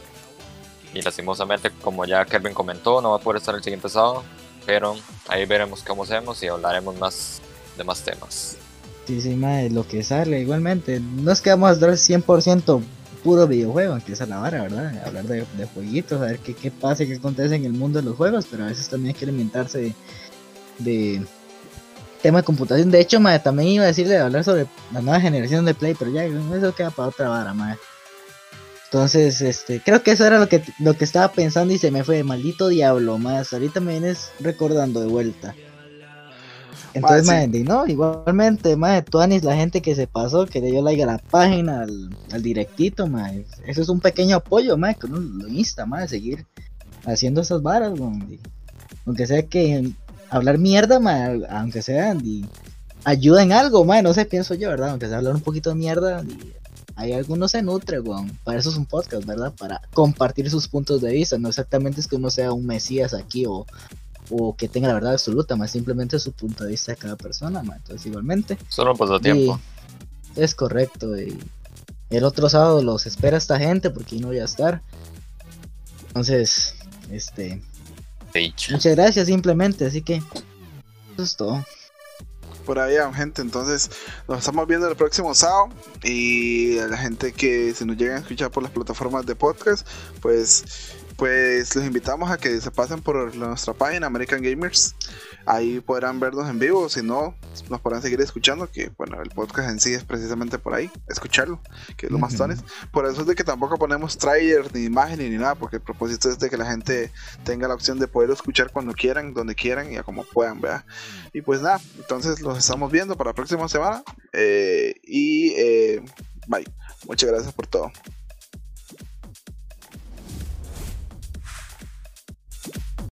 Y lastimosamente, como ya Kervin comentó, no va a poder estar el siguiente sábado, pero ahí veremos cómo hacemos y hablaremos más de más temas. Sí, sí, madre, lo que sale igualmente. No es que vamos a dar 100% puro videojuego, aunque esa la vara, ¿verdad? Hablar de, de jueguitos, a ver qué, qué pasa, qué acontece en el mundo de los juegos, pero a veces también hay que alimentarse de, tema de computación. De hecho, madre, también iba a decirle hablar sobre la nueva generación de Play, pero ya eso queda para otra vara, madre. Entonces, este, creo que eso era lo que, lo que estaba pensando y se me fue, maldito diablo, más. Ahorita me vienes recordando de vuelta. Entonces, madre, no, igualmente, madre, tú Anis, la gente que se pasó, que le dio like a la página, al, directito, madre. Eso es un pequeño apoyo, madre, que uno lo insta, madre, seguir haciendo esas varas, Aunque sea que hablar mierda, madre, aunque sea, y ayuda en algo, madre, no sé, pienso yo, ¿verdad? Aunque sea hablar un poquito de mierda, y hay algunos se nutre, weón. Para eso es un podcast, ¿verdad? Para compartir sus puntos de vista. No exactamente es que uno sea un mesías aquí o, o que tenga la verdad absoluta, más simplemente su punto de vista de cada persona, más. Entonces, igualmente. Solo un pasatiempo. Es correcto. Y el otro sábado los espera esta gente porque no voy a estar. Entonces, este. Muchas gracias, simplemente. Así que, eso es todo por ahí, gente. Entonces, nos estamos viendo el próximo sábado. Y a la gente que se nos llega a escuchar por las plataformas de podcast, pues pues los invitamos a que se pasen por nuestra página American Gamers. Ahí podrán vernos en vivo, si no, nos podrán seguir escuchando, que bueno, el podcast en sí es precisamente por ahí, escucharlo, que es lo más tones. Por eso es de que tampoco ponemos trailer, ni imagen, ni nada, porque el propósito es de que la gente tenga la opción de poder escuchar cuando quieran, donde quieran y a como puedan, ¿verdad? Y pues nada, entonces los estamos viendo para la próxima semana. Eh, y eh, bye. Muchas gracias por todo.